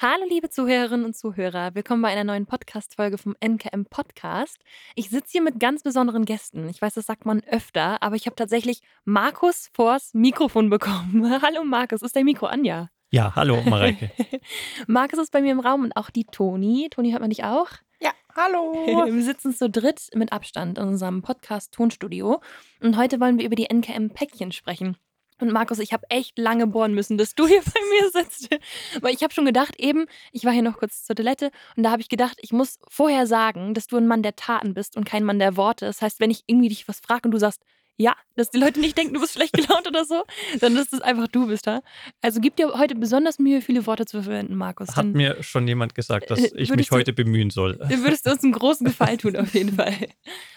Hallo liebe Zuhörerinnen und Zuhörer, willkommen bei einer neuen Podcast-Folge vom NKM Podcast. Ich sitze hier mit ganz besonderen Gästen. Ich weiß, das sagt man öfter, aber ich habe tatsächlich Markus vors Mikrofon bekommen. Hallo Markus, ist dein Mikro an, ja? Ja, hallo Mareike. Markus ist bei mir im Raum und auch die Toni. Toni hört man dich auch? Ja, hallo. Wir sitzen zu dritt mit Abstand in unserem Podcast-Tonstudio und heute wollen wir über die NKM-Päckchen sprechen. Und Markus, ich habe echt lange bohren müssen, dass du hier bei mir sitzt. Weil ich habe schon gedacht, eben, ich war hier noch kurz zur Toilette und da habe ich gedacht, ich muss vorher sagen, dass du ein Mann der Taten bist und kein Mann der Worte. Das heißt, wenn ich irgendwie dich was frage und du sagst, ja, dass die Leute nicht denken, du bist schlecht gelaunt oder so, dann ist es einfach du bist da. Also gib dir heute besonders Mühe, viele Worte zu verwenden, Markus. Hat mir schon jemand gesagt, dass ich mich heute bemühen soll. Würdest du uns einen großen Gefallen tun, auf jeden Fall.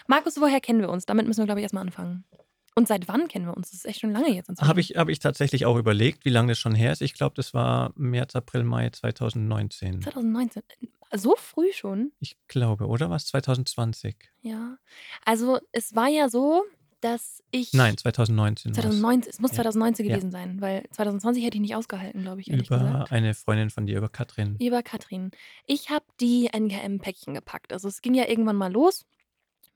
Markus, woher kennen wir uns? Damit müssen wir, glaube ich, erstmal anfangen. Und seit wann kennen wir uns? Das ist echt schon lange jetzt. Habe ich, hab ich tatsächlich auch überlegt, wie lange das schon her ist. Ich glaube, das war März, April, Mai 2019. 2019. So früh schon? Ich glaube, oder was? 2020? Ja. Also es war ja so, dass ich. Nein, 2019. 2019, es muss 2019 ja. gewesen ja. sein, weil 2020 hätte ich nicht ausgehalten, glaube ich. Über gesagt. eine Freundin von dir, über Katrin. Über Katrin. Ich habe die NKM-Päckchen gepackt. Also es ging ja irgendwann mal los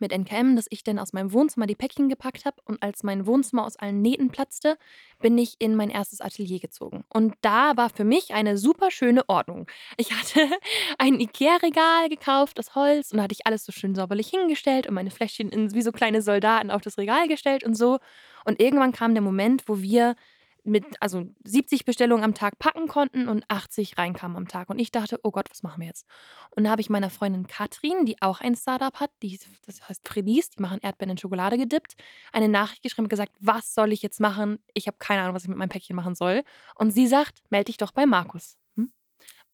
mit NKM, dass ich dann aus meinem Wohnzimmer die Päckchen gepackt habe und als mein Wohnzimmer aus allen Nähten platzte, bin ich in mein erstes Atelier gezogen. Und da war für mich eine super schöne Ordnung. Ich hatte ein Ikea-Regal gekauft aus Holz und da hatte ich alles so schön sauberlich hingestellt und meine Fläschchen in, wie so kleine Soldaten auf das Regal gestellt und so. Und irgendwann kam der Moment, wo wir mit also 70 Bestellungen am Tag packen konnten und 80 reinkamen am Tag. Und ich dachte, oh Gott, was machen wir jetzt? Und da habe ich meiner Freundin Katrin, die auch ein Startup hat, die, das heißt Fredis, die machen Erdbeeren in Schokolade gedippt, eine Nachricht geschrieben und gesagt, was soll ich jetzt machen? Ich habe keine Ahnung, was ich mit meinem Päckchen machen soll. Und sie sagt, melde dich doch bei Markus. Hm?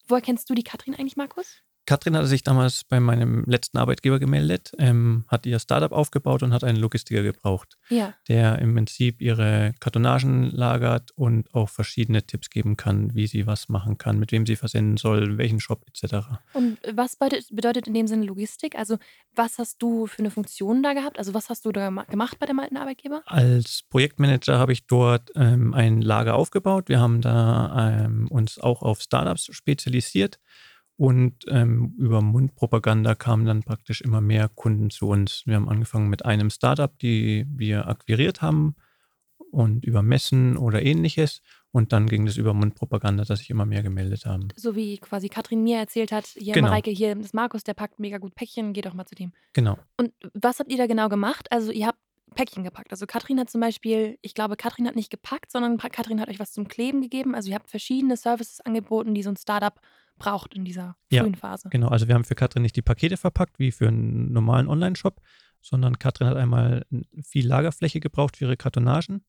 Woher kennst du die Katrin eigentlich, Markus? Katrin hatte sich damals bei meinem letzten Arbeitgeber gemeldet, ähm, hat ihr Startup aufgebaut und hat einen Logistiker gebraucht, ja. der im Prinzip ihre Kartonagen lagert und auch verschiedene Tipps geben kann, wie sie was machen kann, mit wem sie versenden soll, welchen Shop etc. Und was bedeutet in dem Sinne Logistik? Also was hast du für eine Funktion da gehabt? Also was hast du da gemacht bei dem alten Arbeitgeber? Als Projektmanager habe ich dort ähm, ein Lager aufgebaut. Wir haben da ähm, uns auch auf Startups spezialisiert und ähm, über Mundpropaganda kamen dann praktisch immer mehr Kunden zu uns. Wir haben angefangen mit einem Startup, die wir akquiriert haben und über Messen oder ähnliches. Und dann ging es über Mundpropaganda, dass sich immer mehr gemeldet haben. So wie quasi Katrin mir erzählt hat, hier genau. Mareike, hier ist Markus, der packt mega gut Päckchen, geht doch mal zu dem. Genau. Und was habt ihr da genau gemacht? Also ihr habt Päckchen gepackt. Also Katrin hat zum Beispiel, ich glaube, Katrin hat nicht gepackt, sondern Katrin hat euch was zum Kleben gegeben. Also ihr habt verschiedene Services angeboten, die so ein Startup braucht in dieser frühen ja, Phase. Genau, also wir haben für Katrin nicht die Pakete verpackt wie für einen normalen Online-Shop, sondern Katrin hat einmal viel Lagerfläche gebraucht für ihre Kartonagen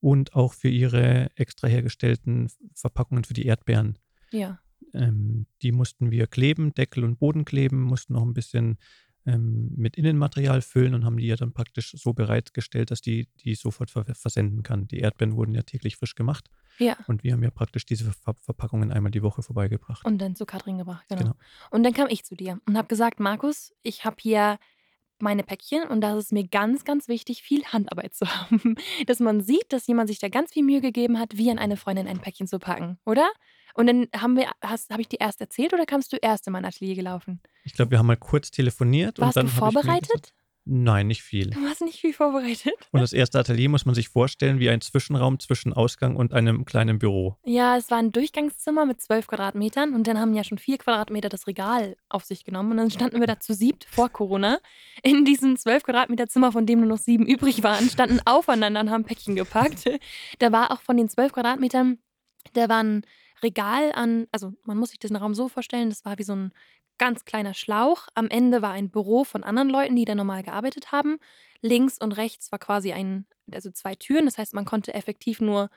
und auch für ihre extra hergestellten Verpackungen für die Erdbeeren. Ja. Ähm, die mussten wir kleben, Deckel und Boden kleben, mussten noch ein bisschen ähm, mit Innenmaterial füllen und haben die ja dann praktisch so bereitgestellt, dass die die sofort ver versenden kann. Die Erdbeeren wurden ja täglich frisch gemacht. Ja. Und wir haben ja praktisch diese Ver Verpackungen einmal die Woche vorbeigebracht. Und dann zu Katrin gebracht, genau. genau. Und dann kam ich zu dir und habe gesagt, Markus, ich habe hier meine Päckchen und da ist es mir ganz, ganz wichtig, viel Handarbeit zu haben. Dass man sieht, dass jemand sich da ganz viel Mühe gegeben hat, wie an eine Freundin ein Päckchen zu packen, oder? Und dann haben wir, habe ich dir erst erzählt oder kamst du erst in mein Atelier gelaufen? Ich glaube, wir haben mal kurz telefoniert. Warst und dann du vorbereitet? Nein, nicht viel. Du hast nicht viel vorbereitet. Und das erste Atelier muss man sich vorstellen wie ein Zwischenraum zwischen Ausgang und einem kleinen Büro. Ja, es war ein Durchgangszimmer mit zwölf Quadratmetern und dann haben ja schon vier Quadratmeter das Regal auf sich genommen und dann standen wir da zu siebt vor Corona in diesem zwölf Quadratmeter Zimmer, von dem nur noch sieben übrig waren, standen aufeinander und haben Päckchen gepackt. Da war auch von den zwölf Quadratmetern, da war ein Regal an, also man muss sich diesen Raum so vorstellen, das war wie so ein ganz kleiner Schlauch. Am Ende war ein Büro von anderen Leuten, die da normal gearbeitet haben. Links und rechts war quasi ein, also zwei Türen. Das heißt, man konnte effektiv nur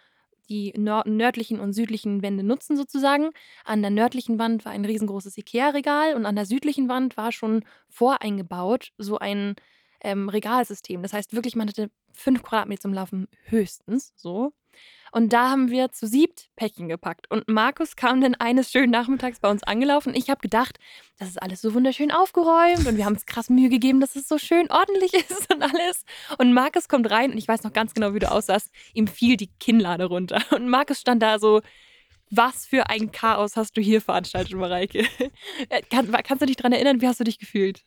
die nördlichen und südlichen Wände nutzen sozusagen. An der nördlichen Wand war ein riesengroßes Ikea-Regal und an der südlichen Wand war schon voreingebaut so ein ähm, Regalsystem. Das heißt wirklich, man hatte fünf Quadratmeter zum Laufen höchstens so. Und da haben wir zu siebt Päckchen gepackt. Und Markus kam dann eines schönen Nachmittags bei uns angelaufen. Ich habe gedacht, das ist alles so wunderschön aufgeräumt und wir haben uns krass Mühe gegeben, dass es so schön ordentlich ist und alles. Und Markus kommt rein und ich weiß noch ganz genau, wie du aussahst. Ihm fiel die Kinnlade runter. Und Markus stand da so Was für ein Chaos hast du hier veranstaltet, Mareike? Äh, kann, kannst du dich daran erinnern, wie hast du dich gefühlt?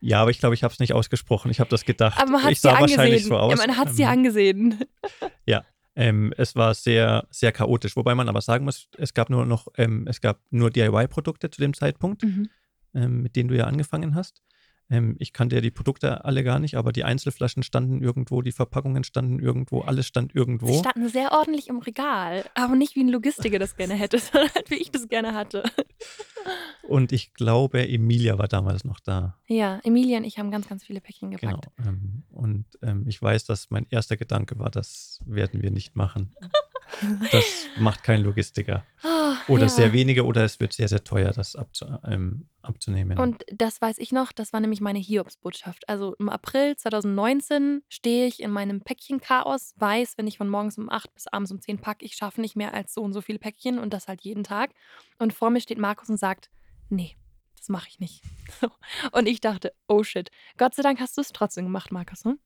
Ja, aber ich glaube, ich habe es nicht ausgesprochen. Ich habe das gedacht. Aber man hat ich es dir angesehen. so aus. Ja, man hat es dir angesehen. Ja, ähm, es war sehr, sehr chaotisch. Wobei man aber sagen muss, es gab nur noch, ähm, es gab nur DIY-Produkte zu dem Zeitpunkt, Mhm. ähm, mit denen du ja angefangen hast. Ähm, ich kannte ja die Produkte alle gar nicht, aber die Einzelflaschen standen irgendwo, die Verpackungen standen irgendwo, alles stand Sie irgendwo. standen sehr ordentlich im Regal, aber nicht wie ein Logistiker das gerne hätte, sondern wie ich das gerne hatte. Und ich glaube, Emilia war damals noch da. Ja, Emilia und ich haben ganz, ganz viele Päckchen Genau. gepackt. Ähm, und ähm, ich weiß, dass mein erster Gedanke war, das werden wir nicht machen. Das macht kein Logistiker. Ah, Oder ja. sehr wenige, oder es wird sehr, sehr teuer, das abzu ähm, abzunehmen. Und das weiß ich noch, das war nämlich meine Hiobsbotschaft. Also im April 2019 stehe ich in meinem Päckchenchaos, weiß, wenn ich von morgens um 8 bis abends um 10 packe, ich schaffe nicht mehr als so und so viele Päckchen und das halt jeden Tag. Und vor mir steht Markus und sagt, nee, das mache ich nicht. Und ich dachte, oh shit. Gott sei Dank hast du es trotzdem gemacht, Markus. Hm?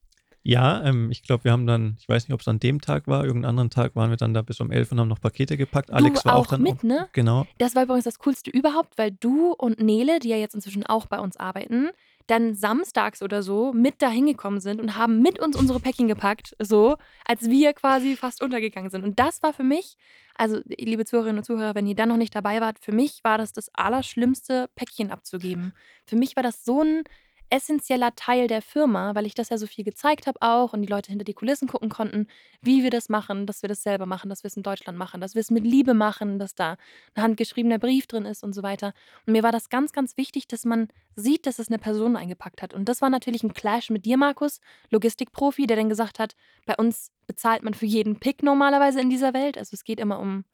Ja, ähm, ich glaube, wir haben dann, ich weiß nicht, ob es an dem Tag war, irgendeinen anderen Tag waren wir dann da bis um 11 und haben noch Pakete gepackt. Alex war auch, auch dann mit, ne? Genau, Das war übrigens das Coolste überhaupt, weil du und Nele, die ja jetzt inzwischen auch bei uns arbeiten, dann samstags oder so mit dahin gekommen sind und haben mit uns unsere Päckchen gepackt, so als wir quasi fast untergegangen sind. Und das war für mich, also liebe Zuhörerinnen und Zuhörer, wenn ihr dann noch nicht dabei wart, für mich war das das Allerschlimmste, Päckchen abzugeben. Für mich war das so ein essentieller Teil der Firma, weil ich das ja so viel gezeigt habe auch und die Leute hinter die Kulissen gucken konnten, wie wir das machen, dass wir das selber machen, dass wir es in Deutschland machen, dass wir es mit Liebe machen, dass da ein handgeschriebener Brief drin ist und so weiter. Und mir war das ganz, ganz wichtig, dass man sieht, dass es eine Person eingepackt hat. Und das war natürlich ein Clash mit dir, Markus, Logistikprofi, der dann gesagt hat, bei uns bezahlt man für jeden Pick normalerweise in dieser Welt. Also es geht immer um,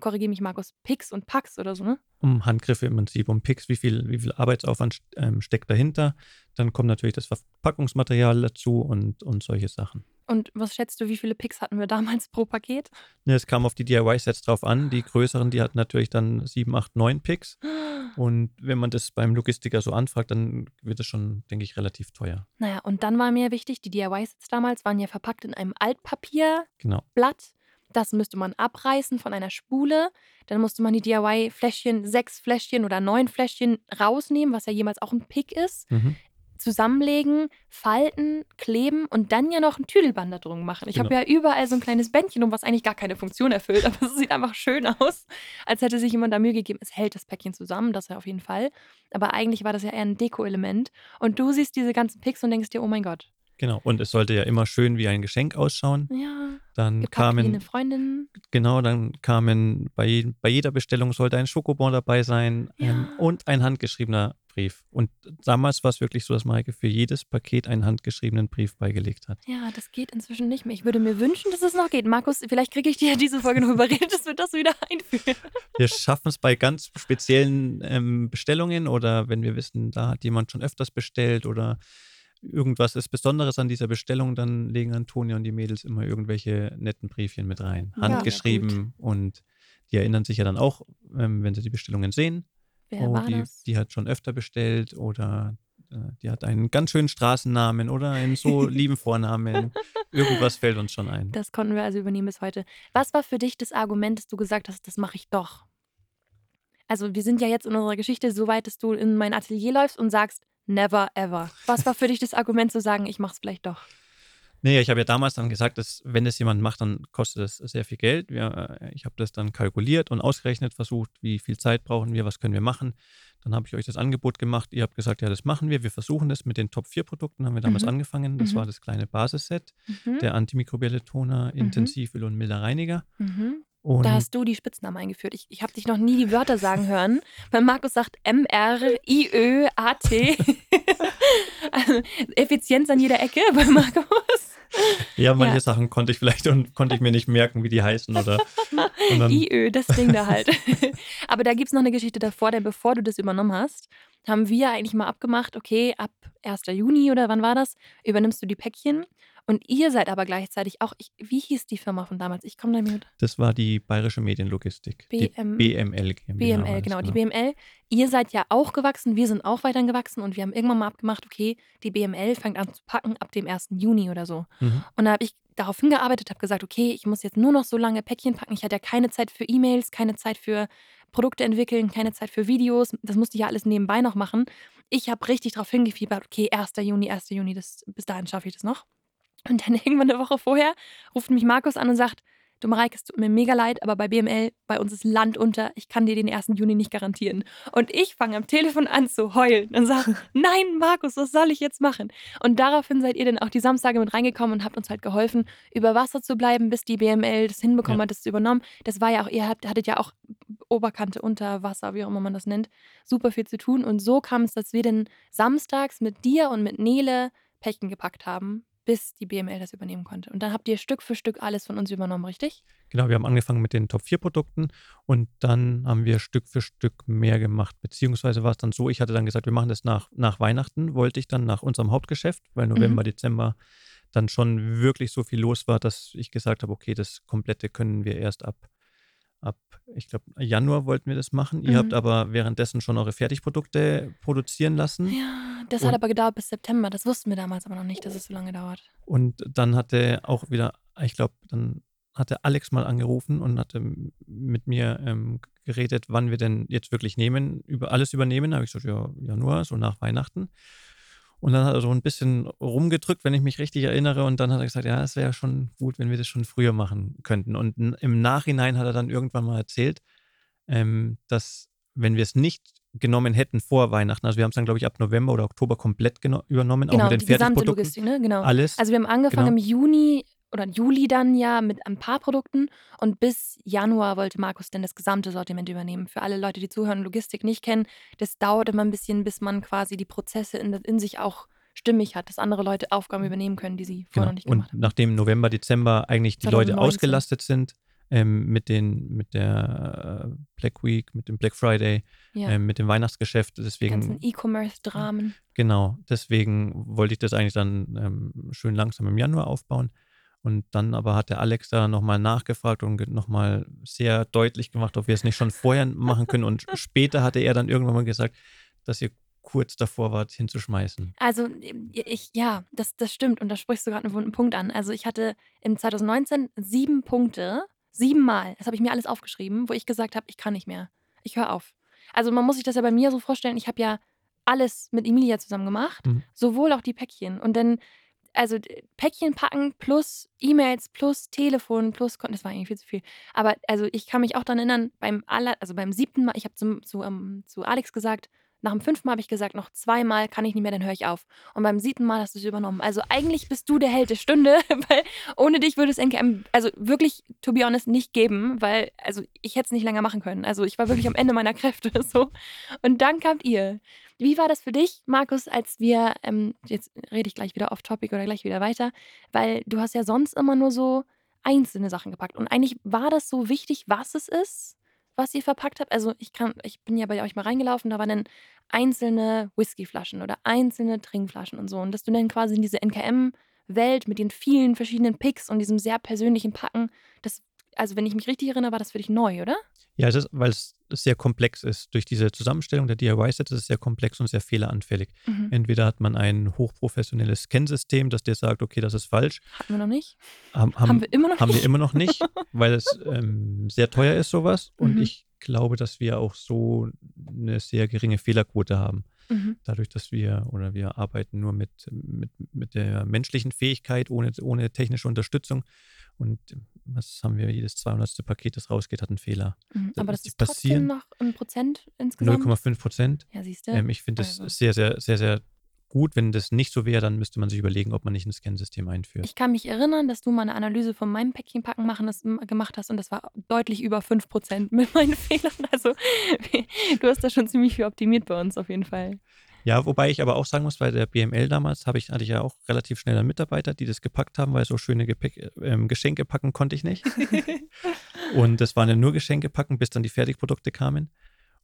korrigiere mich, Markus, Picks und Packs oder so, ne? um Handgriffe im Prinzip, um Picks, wie viel, wie viel Arbeitsaufwand ähm, steckt dahinter. Dann kommt natürlich das Verpackungsmaterial dazu und, und solche Sachen. Und was schätzt du, wie viele Picks hatten wir damals pro Paket? Ne, es kam auf die DIY-Sets drauf an. Die größeren, die hatten natürlich dann 7, 8, 9 Picks. Und wenn man das beim Logistiker so anfragt, dann wird es schon, denke ich, relativ teuer. Naja, und dann war mir wichtig, die DIY-Sets damals waren ja verpackt in einem Altpapierblatt. Genau. Das müsste man abreißen von einer Spule. Dann musste man die DIY-Fläschchen, sechs Fläschchen oder neun Fläschchen rausnehmen, was ja jemals auch ein Pick ist. Mhm. Zusammenlegen, falten, kleben und dann ja noch ein Tüdelband da drum machen. Ich habe Genau. ja überall so ein kleines Bändchen um, was eigentlich gar keine Funktion erfüllt, aber es sieht einfach schön aus, als hätte sich jemand da Mühe gegeben. Es hält das Päckchen zusammen, das ja auf jeden Fall. Aber eigentlich war das ja eher ein Deko-Element. Und du siehst diese ganzen Picks und denkst dir, oh mein Gott, Genau. Und es sollte ja immer schön wie ein Geschenk ausschauen. ja, Dann gepackt wie eine kamen, Freundin. genau, dann kamen bei, bei jeder Bestellung sollte ein Schokobon dabei sein ähm, Ja. und ein handgeschriebener Brief. Und damals war es wirklich so, dass Mareike für jedes Paket einen handgeschriebenen Brief beigelegt hat. Ja, das geht inzwischen nicht mehr. Ich würde mir wünschen, dass es noch geht. Markus, vielleicht kriege ich dir diese Folge noch überredet, dass wir das wieder einführen. Wir schaffen es bei ganz speziellen ähm, Bestellungen oder wenn wir wissen, da hat jemand schon öfters bestellt oder irgendwas ist Besonderes an dieser Bestellung, dann legen Antonia und die Mädels immer irgendwelche netten Briefchen mit rein. Ja, Handgeschrieben und die erinnern sich ja dann auch, ähm, wenn sie die Bestellungen sehen. Wer oh, war die, das? die hat schon öfter bestellt oder äh, die hat einen ganz schönen Straßennamen oder einen so lieben Vornamen. Irgendwas fällt uns schon ein. Das konnten wir also übernehmen bis heute. Was war für dich das Argument, dass du gesagt hast, das mache ich doch? Also wir sind ja jetzt in unserer Geschichte so weit, dass du in mein Atelier läufst und sagst, never ever. Was war für dich das Argument zu sagen, ich mache es vielleicht doch? Nee, ich habe ja damals dann gesagt, dass wenn es jemand macht, dann kostet es sehr viel Geld. Wir, äh, ich habe das dann kalkuliert und ausgerechnet, versucht, wie viel Zeit brauchen wir, was können wir machen. Dann habe ich euch das Angebot gemacht. Ihr habt gesagt, ja, das machen wir. Wir versuchen das mit den Top 4 Produkten, haben wir damals Mhm. angefangen. Das Mhm. war das kleine Basisset, Mhm. der antimikrobielle Toner, Intensivöl und milder Reiniger. Und Da hast du die Spitznamen eingeführt. Ich, ich habe dich noch nie die Wörter sagen hören, weil Markus sagt M-R-I-Ö-A-T. also, Effizienz an jeder Ecke bei Markus. ja, manche ja. Sachen konnte ich vielleicht und konnte ich mir nicht merken, wie die heißen. Oder, dann, IÖ, das Ding da halt. Aber da gibt es noch eine Geschichte davor, denn bevor du das übernommen hast, haben wir eigentlich mal abgemacht, okay, ab 1. Juni oder wann war das, übernimmst du die Päckchen. Und ihr seid aber gleichzeitig auch, ich, wie hieß die Firma von damals? Ich komme da mit. Das war die Bayerische Medienlogistik. BM, die BML GmbH. BML, genau, die BML. Ihr seid ja auch gewachsen, wir sind auch weiterhin gewachsen und wir haben irgendwann mal abgemacht, okay, die BML fängt an zu packen ab dem 1. Juni oder so. Mhm. Und da habe ich darauf hingearbeitet, habe gesagt, okay, ich muss jetzt nur noch so lange Päckchen packen. Ich hatte ja keine Zeit für E-Mails, keine Zeit für Produkte entwickeln, keine Zeit für Videos. Das musste ich ja alles nebenbei noch machen. Ich habe richtig darauf hingefiebert, okay, 1. Juni, 1. Juni, das, bis dahin schaffe ich das noch. Und dann irgendwann eine Woche vorher ruft mich Markus an und sagt, du Mareike, es tut mir mega leid, aber bei BML, bei uns ist Land unter, ich kann dir den 1. Juni nicht garantieren. Und ich fange am Telefon an zu heulen und sage, nein, Markus, was soll ich jetzt machen? Und daraufhin seid ihr dann auch die Samstage mit reingekommen und habt uns halt geholfen, über Wasser zu bleiben, bis die BML das hinbekommen Ja. hat, das zu übernommen. Das war ja auch, ihr habt, hattet ja auch Oberkante, unter Wasser, wie auch immer man das nennt, super viel zu tun. Und so kam es, dass wir dann samstags mit dir und mit Nele Päckchen gepackt haben, bis die BML das übernehmen konnte. Und dann habt ihr Stück für Stück alles von uns übernommen, richtig? Genau, wir haben angefangen mit den Top 4 Produkten und dann haben wir Stück für Stück mehr gemacht. Beziehungsweise war es dann so, ich hatte dann gesagt, wir machen das nach, nach Weihnachten, wollte ich dann nach unserem Hauptgeschäft, weil November, Dezember dann schon wirklich so viel los war, dass ich gesagt habe, okay, das komplette können wir erst ab, ab ich glaube, Januar wollten wir das machen. Ihr Mhm. habt aber währenddessen schon eure Fertigprodukte produzieren lassen. Ja, das Und- hat aber gedauert bis September. Das wussten wir damals aber noch nicht, dass es so lange dauert. Und dann hatte auch wieder, ich glaube, dann hatte Alex mal angerufen und hatte mit mir ähm, geredet, wann wir denn jetzt wirklich nehmen, über alles übernehmen. Da habe ich gesagt, ja, Januar, so nach Weihnachten. Und dann hat er so ein bisschen rumgedrückt, wenn ich mich richtig erinnere. Und dann hat er gesagt, ja, es wäre schon gut, wenn wir das schon früher machen könnten. Und im Nachhinein hat er dann irgendwann mal erzählt, ähm, dass wenn wir es nicht genommen hätten vor Weihnachten, also wir haben es dann, glaube ich, ab November oder Oktober komplett übernommen, Genau, auch mit die den gesamte Fertigprodukten. Logistik, ne? Genau. Alles. Also wir haben angefangen Genau. im Juni oder Juli dann ja mit ein paar Produkten und bis Januar wollte Markus dann das gesamte Sortiment übernehmen. Für alle Leute, die zuhören und Logistik nicht kennen, das dauert immer ein bisschen, bis man quasi die Prozesse in, in sich auch stimmig hat, dass andere Leute Aufgaben übernehmen können, die sie vorher Genau. noch nicht Und gemacht haben. nachdem November, Dezember eigentlich die Leute 2019. ausgelastet sind ähm, mit, den, mit der äh, Black Week, mit dem Black Friday, Ja, ähm, mit dem Weihnachtsgeschäft, ganzen deswegen, E-Commerce-Dramen. genau, deswegen wollte ich das eigentlich dann ähm, schön langsam im Januar aufbauen. Und dann aber hat der Alex da nochmal nachgefragt und nochmal sehr deutlich gemacht, ob wir es nicht schon vorher machen können. Und später hatte er dann irgendwann mal gesagt, dass ihr kurz davor wart, hinzuschmeißen. Also ich, ja, das, das stimmt und da sprichst du gerade einen wunden Punkt an. Also ich hatte im 2019 sieben Punkte, siebenmal, das habe ich mir alles aufgeschrieben, wo ich gesagt habe, ich kann nicht mehr. Ich höre auf. Also man muss sich das ja bei mir so vorstellen, ich habe ja alles mit Emilia zusammen gemacht, Mhm. sowohl auch die Päckchen. Und dann, also Päckchen packen plus E-Mails plus Telefon plus Konten, das war eigentlich viel zu viel. Aber also ich kann mich auch daran erinnern, beim aller, also beim siebten Mal, ich habe zu, zu, ähm, zu Alex gesagt, nach dem fünften Mal habe ich gesagt, noch zweimal kann ich nicht mehr, dann höre ich auf. Und beim siebten Mal hast du es übernommen. Also eigentlich bist du der Held der Stunde, weil ohne dich würde es NKM, also wirklich, to be honest, nicht geben, weil, also ich hätte es nicht länger machen können. Also ich war wirklich am Ende meiner Kräfte so. Und dann kamt ihr. Wie war das für dich, Markus, als wir, ähm, jetzt rede ich gleich wieder off-topic oder gleich wieder weiter, weil du hast ja sonst immer nur so einzelne Sachen gepackt. Und eigentlich war das so wichtig, was es ist, was ihr verpackt habt. Also ich kann, ich bin ja bei euch mal reingelaufen, da waren dann einzelne Whiskyflaschen oder einzelne Trinkflaschen und so. Und dass du dann quasi in diese NKM-Welt mit den vielen verschiedenen Picks und diesem sehr persönlichen Packen, das, also wenn ich mich richtig erinnere, war das für dich neu, oder? Ja, ist, weil es sehr komplex ist. Durch diese Zusammenstellung der DIY-Sets ist es sehr komplex und sehr fehleranfällig. Mhm. Entweder hat man ein hochprofessionelles Scansystem, das dir sagt, okay, das ist falsch. Hatten wir noch nicht? Haben, Haben, wir immer noch haben nicht? wir immer noch nicht, weil es ähm, sehr teuer ist, sowas. Und Mhm. ich glaube, dass wir auch so eine sehr geringe Fehlerquote haben. Mhm. Dadurch, dass wir oder wir arbeiten nur mit, mit, mit der menschlichen Fähigkeit, ohne, ohne technische Unterstützung. Und was haben wir? Jedes 200. Paket, das rausgeht, hat einen Fehler. Mhm. Aber das die ist passieren. noch ein Prozent insgesamt. 0,5 Prozent. Ja, siehst du. Ähm, ich finde das Also. sehr, sehr, sehr, sehr gut. Wenn das nicht so wäre, dann müsste man sich überlegen, ob man nicht ein Scansystem einführt. Ich kann mich erinnern, dass du mal eine Analyse von meinem Päckchenpacken machen das, gemacht hast und das war deutlich über 5% mit meinen Fehlern. Also du hast da schon ziemlich viel optimiert bei uns auf jeden Fall. Ja, wobei ich aber auch sagen muss, bei der BML damals habe ich, hatte ich ja auch relativ schnell einen Mitarbeiter, die das gepackt haben, weil so schöne Gepäck, ähm, Geschenke packen konnte ich nicht. Und das waren ja nur Geschenke packen, bis dann die Fertigprodukte kamen.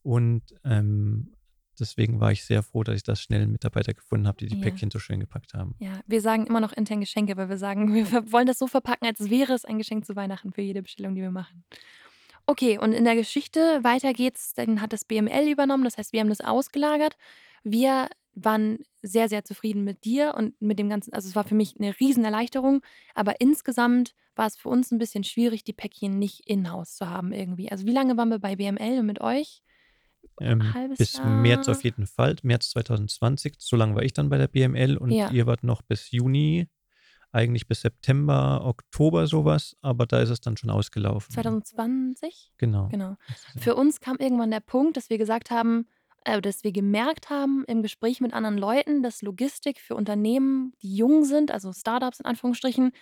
Und ähm, deswegen war ich sehr froh, dass ich da schnell Mitarbeiter gefunden habe, die die Ja. Päckchen so schön gepackt haben. Ja, wir sagen immer noch intern Geschenke, weil wir sagen, wir wollen das so verpacken, als wäre es ein Geschenk zu Weihnachten für jede Bestellung, die wir machen. Okay, und in der Geschichte weiter geht's, dann hat das BML übernommen, das heißt, wir haben das ausgelagert. Wir waren sehr, sehr zufrieden mit dir und mit dem Ganzen. Also es war für mich eine Riesenerleichterung, aber insgesamt war es für uns ein bisschen schwierig, die Päckchen nicht in-house zu haben irgendwie. Also wie lange waren wir bei BML und mit euch? Ähm, bis März Jahr? auf jeden Fall, März 2020. So lange war ich dann bei der BML und Ja. ihr wart noch bis Juni, eigentlich bis September, Oktober sowas, aber da ist es dann schon ausgelaufen. 2020? Genau. Genau. Für uns kam irgendwann der Punkt, dass wir gesagt haben, äh, dass wir gemerkt haben im Gespräch mit anderen Leuten, dass Logistik für Unternehmen, die jung sind, also Startups in Anführungsstrichen,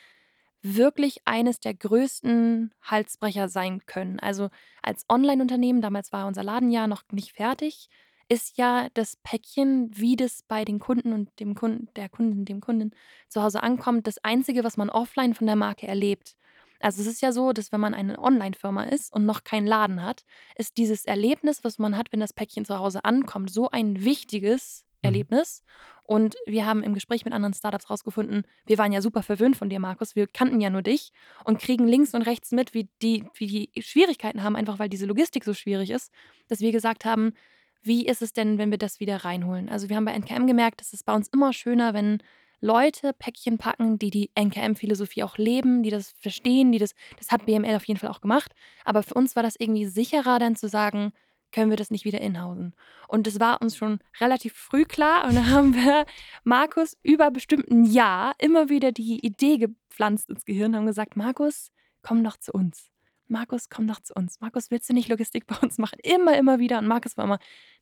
wirklich eines der größten Halsbrecher sein können. Also als Online-Unternehmen, damals war unser Laden ja noch nicht fertig, ist ja das Päckchen, wie das bei den Kunden und dem Kunden, der Kundin, dem Kunden zu Hause ankommt, das Einzige, was man offline von der Marke erlebt. Also es ist ja so, dass wenn man eine Online-Firma ist und noch keinen Laden hat, ist dieses Erlebnis, was man hat, wenn das Päckchen zu Hause ankommt, so ein wichtiges Mhm. Erlebnis. Und wir haben im Gespräch mit anderen Startups rausgefunden, wir waren ja super verwöhnt von dir, Markus. Wir kannten ja nur dich und kriegen links und rechts mit, wie die, wie die Schwierigkeiten haben, einfach weil diese Logistik so schwierig ist, dass wir gesagt haben, wie ist es denn, wenn wir das wieder reinholen? Also wir haben bei NKM gemerkt, es ist bei uns immer schöner, wenn Leute Päckchen packen, die die NKM-Philosophie auch leben, die das verstehen, die das, das hat BML auf jeden Fall auch gemacht. Aber für uns war das irgendwie sicherer, dann zu sagen, können wir das nicht wieder inhausen. Und das war uns schon relativ früh klar. Und da haben wir Markus über bestimmt ein Jahr immer wieder die Idee gepflanzt ins Gehirn, haben gesagt, Markus, komm doch zu uns. Markus, komm doch zu uns. Markus, willst du nicht Logistik bei uns machen? Immer, immer wieder. Und Markus war immer,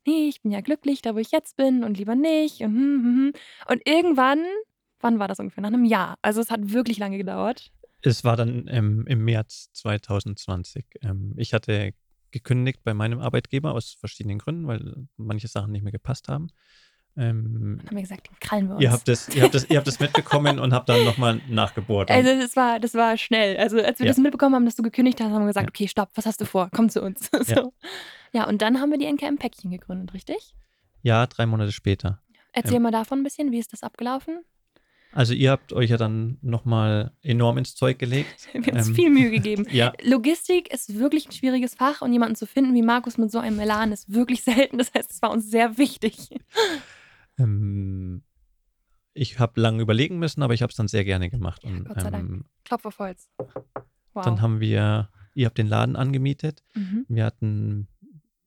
nee, ich bin ja glücklich, da wo ich jetzt bin und lieber nicht. Und, hm, hm, hm. und irgendwann, wann war das ungefähr? Nach einem Jahr. Also es hat wirklich lange gedauert. Es war dann ähm, im März 2020. Ähm, ich hatte gekündigt bei meinem Arbeitgeber aus verschiedenen Gründen, weil manche Sachen nicht mehr gepasst haben. Ähm, Dann haben wir gesagt, den krallen wir uns. ihr, habt das, ihr, habt das, ihr habt das mitbekommen und habt dann nochmal nachgebohrt. Und Also das war, das war schnell. Also als wir Ja. das mitbekommen haben, dass du gekündigt hast, haben wir gesagt, Ja. okay, stopp, was hast du vor? Komm zu uns. Ja. so. ja, und dann haben wir die NKM-Päckchen gegründet, richtig? ja, drei Monate später. Erzähl Ähm. mal davon ein bisschen, wie ist das abgelaufen? Also ihr habt euch ja dann nochmal enorm ins Zeug gelegt. Wir haben uns Ähm, viel Mühe gegeben. Ja, Logistik ist wirklich ein schwieriges Fach und jemanden zu finden wie Markus mit so einem Elan ist wirklich selten. Das heißt, es war uns sehr wichtig. Ähm, ich habe lange überlegen müssen, aber ich habe es dann sehr gerne gemacht. Und, Gott sei Dank. ähm, Klopf auf Holz. Wow. Dann haben wir, ihr habt den Laden angemietet. mhm. Wir hatten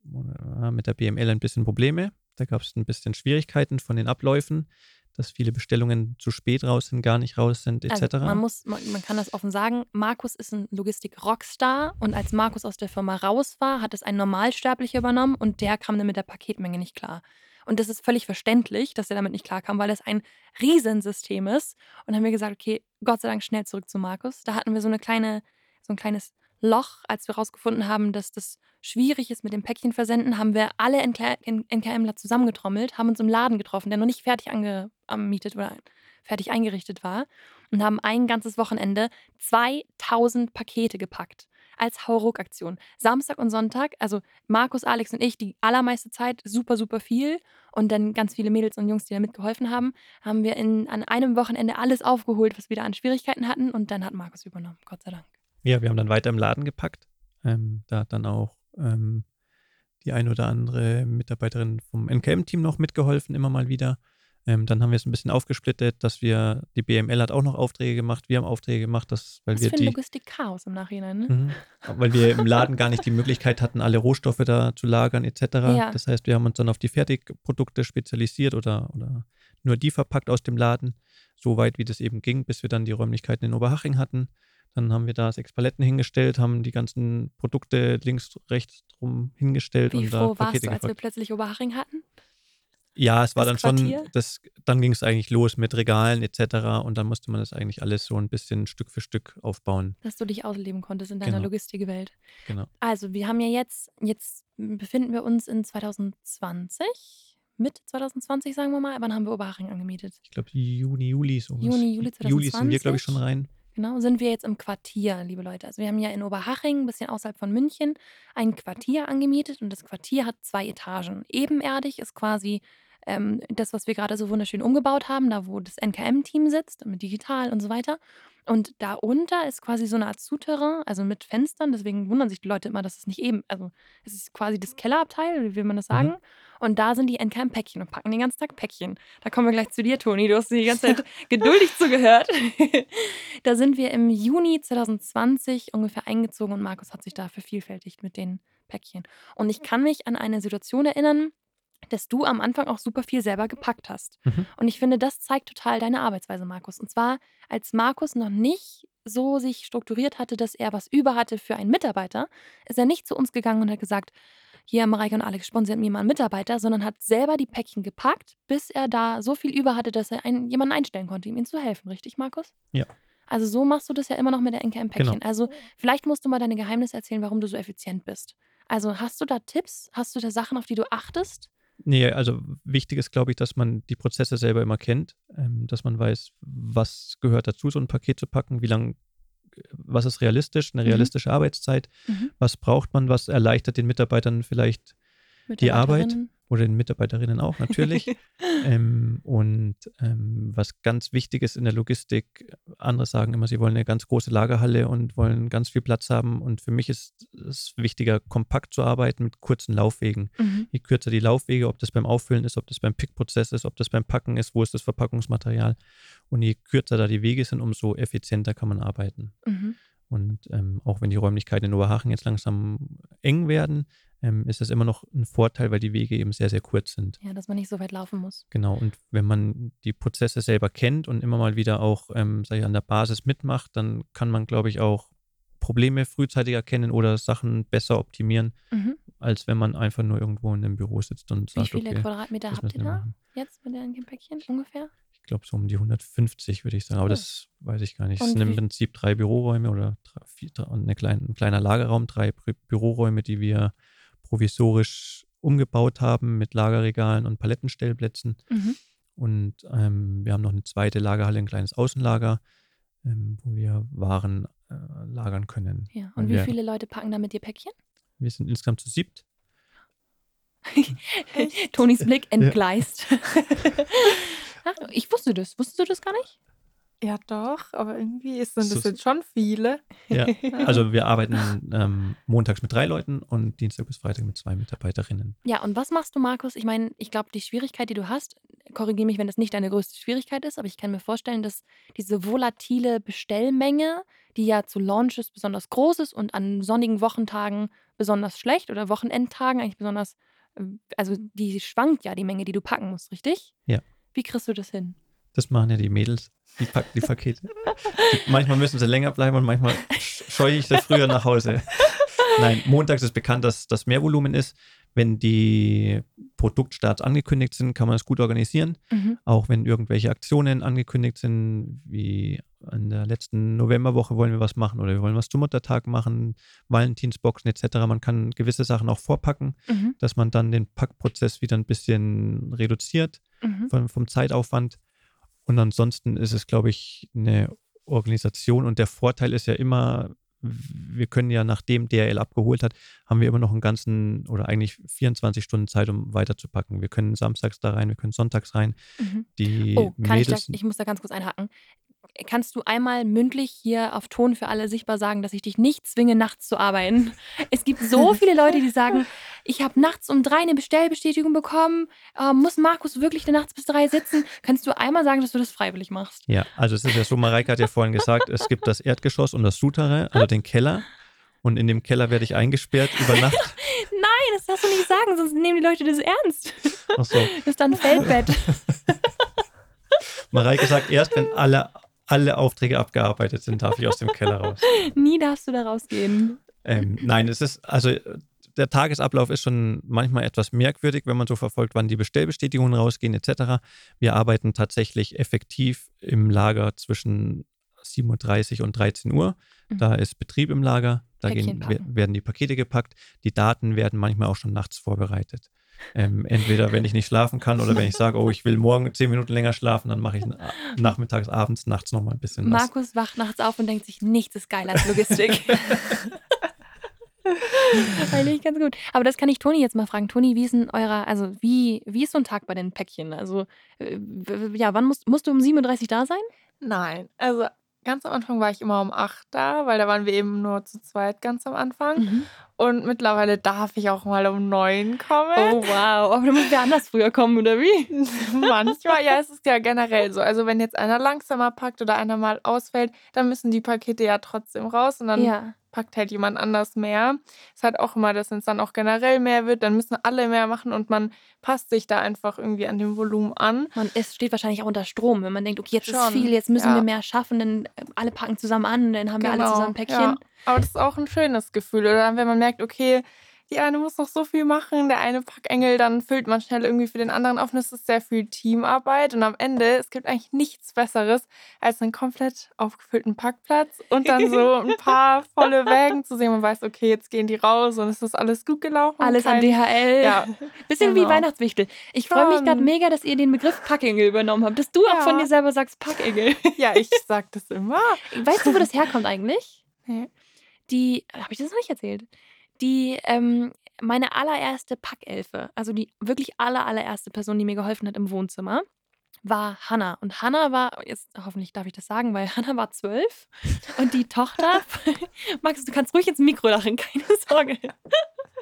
äh, mit der BML ein bisschen Probleme. Da gab es ein bisschen Schwierigkeiten von den Abläufen, dass viele Bestellungen zu spät raus sind, gar nicht raus sind, etc. Also man, muss, man, man kann das offen sagen, Markus ist ein Logistik-Rockstar und als Markus aus der Firma raus war, hat es ein Normalsterblicher übernommen und der kam dann mit der Paketmenge nicht klar. Und das ist völlig verständlich, dass er damit nicht klarkam, weil es ein Riesensystem ist. Und haben wir gesagt, okay, Gott sei Dank schnell zurück zu Markus. Da hatten wir so eine kleine, so ein kleines Loch, als wir herausgefunden haben, dass das schwierig ist mit dem Päckchen versenden, haben wir alle NK NKMler zusammengetrommelt, haben uns im Laden getroffen, der noch nicht fertig angemietet oder fertig eingerichtet war und haben ein ganzes Wochenende 2000 Pakete gepackt als Hauruck-Aktion. Samstag und Sonntag, also Markus, Alex und ich, die allermeiste Zeit super, super viel und dann ganz viele Mädels und Jungs, die da mitgeholfen haben, haben wir in, an einem Wochenende alles aufgeholt, was wir da an Schwierigkeiten hatten und dann hat Markus übernommen, Gott sei Dank. Ja, wir haben dann weiter im Laden gepackt. Ähm, da hat dann auch ähm, die ein oder andere Mitarbeiterin vom NKM-Team noch mitgeholfen, immer mal wieder. Ähm, dann haben wir es ein bisschen aufgesplittet, dass wir, die BML hat auch noch Aufträge gemacht, wir haben Aufträge gemacht, dass, weil Was wir für ein die, Logistik-Chaos im Nachhinein, ne? Mhm. weil wir im Laden gar nicht die Möglichkeit hatten, alle Rohstoffe da zu lagern etc. Ja. Das heißt, wir haben uns dann auf die Fertigprodukte spezialisiert oder, oder nur die verpackt aus dem Laden, so weit wie das eben ging, bis wir dann die Räumlichkeiten in Oberhaching hatten. Dann haben wir da sechs Paletten hingestellt, haben die ganzen Produkte links, rechts drum hingestellt Wie und da froh warst Pakete du, als wir plötzlich Oberhaching hatten? Ja, es war dann schon, Quartier? das, dann ging es eigentlich los mit Regalen etc. Und dann musste man das eigentlich alles so ein bisschen Stück für Stück aufbauen. Dass du dich ausleben konntest in deiner Genau. Logistikwelt. Genau. Also, wir haben ja jetzt, jetzt befinden wir uns in 2020, Mitte 2020, sagen wir mal. Wann haben wir Oberhaching angemietet? Ich glaube Juni, Juli sowas. Juni, Juli Juli sind wir, glaube ich, 2020. schon rein. Genau, sind wir jetzt im Quartier, liebe Leute. Also wir haben ja in Oberhaching, ein bisschen außerhalb von München, ein Quartier angemietet und das Quartier hat zwei Etagen. Ebenerdig ist quasi ähm, das, was wir gerade so wunderschön umgebaut haben, da wo das NKM-Team sitzt, mit digital und so weiter. Und darunter ist quasi so eine Art Souterrain, also mit Fenstern. Deswegen wundern sich die Leute immer, dass es nicht eben, also es ist quasi das Kellerabteil, wie will man das sagen? Mhm. Und da sind die NKM-Päckchen und packen den ganzen Tag Päckchen. Da kommen wir gleich zu dir, Toni. Du hast die ganze Zeit geduldig zugehört. da sind wir im Juni 2020 ungefähr eingezogen und Markus hat sich da vervielfältigt mit den Päckchen. Und ich kann mich an eine Situation erinnern, dass du am Anfang auch super viel selber gepackt hast. Mhm. Und ich finde, das zeigt total deine Arbeitsweise, Markus. Und zwar, als Markus noch nicht so sich strukturiert hatte, dass er was über hatte für einen Mitarbeiter, ist er nicht zu uns gegangen und hat gesagt, hier, Mareike und Alex sponsern mir mal einen Mitarbeiter, sondern hat selber die Päckchen gepackt, bis er da so viel über hatte, dass er einen, jemanden einstellen konnte, um ihm zu helfen. Richtig, Markus? Ja. Also so machst du das ja immer noch mit der NKM-Päckchen. Genau. Also vielleicht musst du mal deine Geheimnisse erzählen, warum du so effizient bist. Also hast du da Tipps? Hast du da Sachen, auf die du achtest? Nee, also wichtig ist, glaube ich, dass man die Prozesse selber immer kennt, ähm, dass man weiß, was gehört dazu, so ein Paket zu packen, wie lang, was ist realistisch, eine Mhm. realistische Arbeitszeit, Mhm. was braucht man, was erleichtert den Mitarbeitern vielleicht die Arbeit oder den Mitarbeiterinnen auch natürlich. ähm, und ähm, was ganz wichtig ist in der Logistik, andere sagen immer, sie wollen eine ganz große Lagerhalle und wollen ganz viel Platz haben. Und für mich ist es wichtiger, kompakt zu arbeiten mit kurzen Laufwegen. Mhm. Je kürzer die Laufwege, ob das beim Auffüllen ist, ob das beim Pickprozess ist, ob das beim Packen ist, wo ist das Verpackungsmaterial. Und je kürzer da die Wege sind, umso effizienter kann man arbeiten. Mhm. Und ähm, auch wenn die Räumlichkeiten in Oberhachen jetzt langsam eng werden, ähm, ist es immer noch ein Vorteil, weil die Wege eben sehr, sehr kurz sind. Ja, dass man nicht so weit laufen muss. Genau, und wenn man die Prozesse selber kennt und immer mal wieder auch, ähm, sag ich, an der Basis mitmacht, dann kann man, glaube ich, auch Probleme frühzeitig erkennen oder Sachen besser optimieren, Mhm. als wenn man einfach nur irgendwo in einem Büro sitzt und Wie sagt, viele okay, Quadratmeter das habt ihr da jetzt mit den Päckchen ungefähr? Ich glaube, so um die 150 würde ich sagen, aber Cool. das weiß ich gar nicht. Es Und sind im Prinzip drei Büroräume oder drei, vier, und eine klein, ein kleiner Lagerraum, drei Bü- Büroräume, die wir provisorisch umgebaut haben mit Lagerregalen und Palettenstellplätzen. Mhm. Und ähm, wir haben noch eine zweite Lagerhalle, ein kleines Außenlager, ähm, wo wir Waren äh, lagern können. Ja. Weil Und wie wir, viele Leute packen da mit dir Päckchen? wir sind insgesamt zu siebt. Tonis Blick entgleist. Ach, ich wusste das. Wusstest du das gar nicht? Ja, doch, aber irgendwie ist sind So- das jetzt schon viele. Ja. Also wir arbeiten ähm, montags mit drei Leuten und Dienstag bis Freitag mit zwei Mitarbeiterinnen. Ja, und was machst du, Markus? Ich meine, ich glaube, die Schwierigkeit, die du hast, korrigiere mich, wenn das nicht deine größte Schwierigkeit ist, aber ich kann mir vorstellen, dass diese volatile Bestellmenge, die ja zu Launches besonders groß ist und an sonnigen Wochentagen besonders schlecht oder Wochenendtagen eigentlich besonders, äh, also die schwankt ja die Menge, die du packen musst, richtig? Ja. Wie kriegst du das hin? Das machen ja die Mädels. Die packen die Pakete. Manchmal müssen sie länger bleiben und manchmal sch- scheue ich sie früher nach Hause. Nein, montags ist bekannt, dass das mehr Volumen ist. Wenn die Produktstarts angekündigt sind, kann man es gut organisieren. Mhm. Auch wenn irgendwelche Aktionen angekündigt sind, wie in der letzten Novemberwoche wollen wir was machen oder wir wollen was zum Muttertag machen, Valentinsboxen etc. Man kann gewisse Sachen auch vorpacken, Mhm. dass man dann den Packprozess wieder ein bisschen reduziert Mhm. vom, vom Zeitaufwand. Und ansonsten ist es, glaube ich, eine Organisation. Und der Vorteil ist ja immer, wir können ja, nachdem DRL abgeholt hat, haben wir immer noch einen ganzen oder eigentlich 24 Stunden Zeit, um weiterzupacken. Wir können samstags da rein, wir können sonntags rein. Mhm. Die Oh, kann ich, da, Mädels, ich muss da ganz kurz einhaken. Kannst du einmal mündlich hier auf Ton für alle sichtbar sagen, dass ich dich nicht zwinge, nachts zu arbeiten? Es gibt so viele Leute, die sagen, ich habe nachts um drei eine Bestellbestätigung bekommen. Ähm, muss Markus wirklich nachts bis drei sitzen? Kannst du einmal sagen, dass du das freiwillig machst? ja, also es ist ja so, Mareike hat ja vorhin gesagt, es gibt das Erdgeschoss und das Souterrain, also den Keller. Und in dem Keller werde ich eingesperrt über Nacht. Nein, das darfst du nicht sagen, sonst nehmen die Leute das ernst. Ach so. Das ist dann ein Feldbett. Mareike sagt, erst wenn alle, alle Aufträge abgearbeitet sind, darf ich aus dem Keller raus. Nie darfst du da rausgehen. Ähm, nein, es ist, also der Tagesablauf ist schon manchmal etwas merkwürdig, wenn man so verfolgt, wann die Bestellbestätigungen rausgehen etc. Wir arbeiten tatsächlich effektiv im Lager zwischen 7.30 Uhr und 13 Uhr. Mhm. Da ist Betrieb im Lager, da gehen, werden die Pakete gepackt. Die Daten werden manchmal auch schon nachts vorbereitet. Ähm, entweder wenn ich nicht schlafen kann oder wenn ich sage, oh, ich will morgen zehn Minuten länger schlafen, dann mache ich nachmittags, abends, nachts noch mal ein bisschen was. Markus wacht nachts auf und denkt sich, nichts ist geiler als Logistik. Eigentlich ganz gut. Aber das kann ich Toni jetzt mal fragen. Toni, wie ist denn eurer, also wie, wie ist so ein Tag bei den Päckchen? Also, äh, ja, wann musst, musst du um 7.30 Uhr da sein? Nein, also ganz am Anfang war ich immer um 8 da, weil da waren wir eben nur zu zweit ganz am Anfang. Und mittlerweile darf ich auch mal um 9 kommen. Oh, wow. Aber du musst ja anders früher kommen, oder wie? Manchmal, ja, es ist ja generell so. Also wenn jetzt einer langsamer packt oder einer mal ausfällt, dann müssen die Pakete ja trotzdem raus und dann Ja. Packt halt jemand anders mehr. Es hat auch immer, dass wenn es dann auch generell mehr wird, dann müssen alle mehr machen und man passt sich da einfach irgendwie an dem Volumen an. Man ist, steht wahrscheinlich auch unter Strom, wenn man denkt, okay, jetzt ist Schon, viel, jetzt müssen ja. wir mehr schaffen, dann äh, alle packen zusammen an, dann haben wir alle zusammen ein Päckchen. Ja. Aber das ist auch ein schönes Gefühl. Oder wenn man merkt, okay, die eine muss noch so viel machen, der eine Packengel, dann füllt man schnell irgendwie für den anderen auf. Und es ist sehr viel Teamarbeit. Und am Ende, es gibt eigentlich nichts Besseres, als einen komplett aufgefüllten Packplatz und dann so ein paar volle Wägen zu sehen. Man weiß, okay, jetzt gehen die raus und es ist alles gut gelaufen. Alles an Kein- DHL. Ja, Bisschen wie genau. Weihnachtswichtel. Ich freue mich gerade mega, dass ihr den Begriff Packengel übernommen habt. Dass du auch Ja. von dir selber sagst Packengel. ja, ich sag das immer. Weißt du, wo das herkommt eigentlich? Nee. Die, habe ich das noch nicht erzählt? Die, ähm, meine allererste Packelfe, also die wirklich aller, allererste Person, die mir geholfen hat im Wohnzimmer, war Hannah. Und Hannah war, jetzt hoffentlich darf ich das sagen, weil Hannah war zwölf und die Tochter, Max, du kannst ruhig ins Mikro lachen, keine Sorge.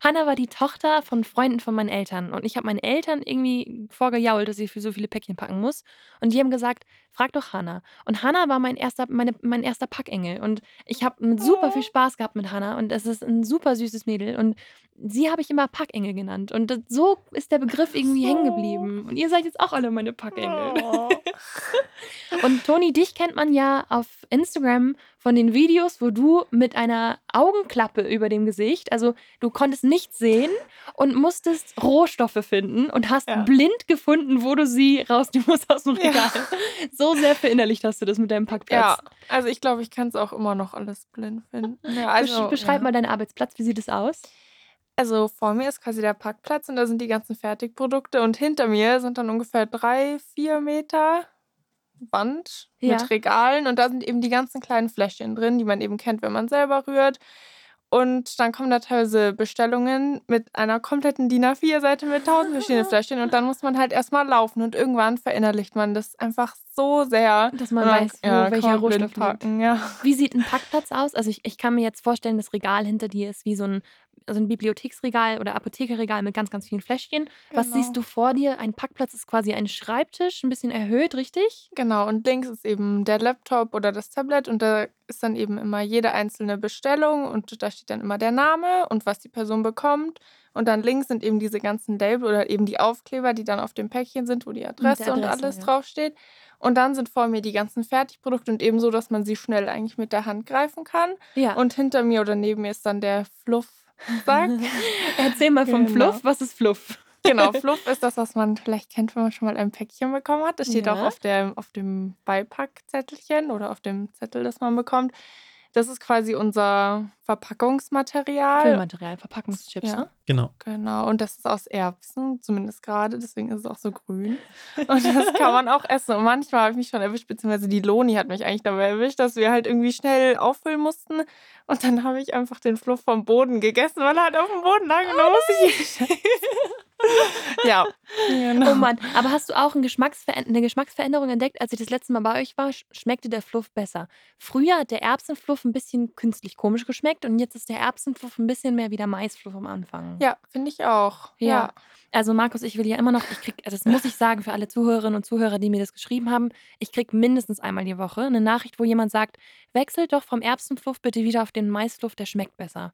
Hannah war die Tochter von Freunden von meinen Eltern. Und ich habe meinen Eltern irgendwie vorgejault, dass ich für so viele Päckchen packen muss. Und die haben gesagt, frag doch Hannah. Und Hannah war mein erster, meine, mein erster Packengel. Und ich habe super viel Spaß gehabt mit Hannah. Und es ist ein super süßes Mädel. Und sie habe ich immer Packengel genannt. Und das, so ist der Begriff irgendwie so. hängen geblieben. Und ihr seid jetzt auch alle meine Packengel. Oh. Und Toni, dich kennt man ja auf Instagram von den Videos, wo du mit einer Augenklappe über dem Gesicht, also du konntest nichts sehen und musstest Rohstoffe finden und hast Ja. blind gefunden, wo du sie rausnehmen musst aus dem Ja. Regal. So sehr verinnerlicht hast du das mit deinem Packplatz. Ja, also ich glaube, ich kann es auch immer noch alles blind finden. Ja, also, beschreib ja. mal deinen Arbeitsplatz, wie sieht es aus? Also vor mir ist quasi der Packplatz und da sind die ganzen Fertigprodukte und hinter mir sind dann ungefähr drei, vier Meter Wand Ja. mit Regalen und da sind eben die ganzen kleinen Fläschchen drin, die man eben kennt, wenn man selber rührt. Und dann kommen da teilweise Bestellungen mit einer kompletten DIN A4-Seite mit tausend verschiedenen Fläschchen und dann muss man halt erstmal laufen und irgendwann verinnerlicht man das einfach so sehr. Dass man dann, weiß, wo ja, welcher Rohstoff packen, ja. Wie sieht ein Packplatz aus? Also ich, ich kann mir jetzt vorstellen, das Regal hinter dir ist wie so ein, so ein Bibliotheksregal oder Apothekerregal mit ganz, ganz vielen Fläschchen. Was Genau. siehst du vor dir? Ein Packplatz ist quasi ein Schreibtisch, ein bisschen erhöht, richtig? Genau, und links ist eben der Laptop oder das Tablet und da ist dann eben immer jede einzelne Bestellung und da steht dann immer der Name und was die Person bekommt. Und dann links sind eben diese ganzen Label oder eben die Aufkleber, die dann auf dem Päckchen sind, wo die Adresse, und Adresse, alles ja. draufsteht. Und dann sind vor mir die ganzen Fertigprodukte und eben so, dass man sie schnell eigentlich mit der Hand greifen kann. Ja. Und hinter mir oder neben mir ist dann der Fluffsack. Erzähl mal vom Genau. Fluff. Was ist Fluff? Genau, Fluff ist das, was man vielleicht kennt, wenn man schon mal ein Päckchen bekommen hat. Das steht auch Ja. auf, der, auf dem Beipackzettelchen oder auf dem Zettel, das man bekommt. Das ist quasi unser Verpackungsmaterial. Füllmaterial, Verpackungschips, Ja. ne? Genau. Genau, und das ist aus Erbsen, zumindest gerade, deswegen ist es auch so grün. Und das kann man auch essen. Und manchmal habe ich mich schon erwischt, beziehungsweise die Loni hat mich eigentlich dabei erwischt, dass wir halt irgendwie schnell auffüllen mussten. Und dann habe ich einfach den Fluff vom Boden gegessen, weil er halt auf dem Boden lag. Und dann musste ich. ja. Genau. Oh Mann, aber hast du auch eine Geschmacksveränderung entdeckt? Als ich das letzte Mal bei euch war, sch- schmeckte der Fluff besser. Früher hat der Erbsenfluff ein bisschen künstlich komisch geschmeckt und jetzt ist der Erbsenfluff ein bisschen mehr wie der Maisfluff am Anfang. Ja, finde ich auch. Ja. Ja. Also Markus, ich will ja immer noch, ich krieg, also das muss ich sagen für alle Zuhörerinnen und Zuhörer, die mir das geschrieben haben, ich krieg mindestens einmal die Woche eine Nachricht, wo jemand sagt, wechselt doch vom Erbsenfluff bitte wieder auf den Maisfluff, der schmeckt besser.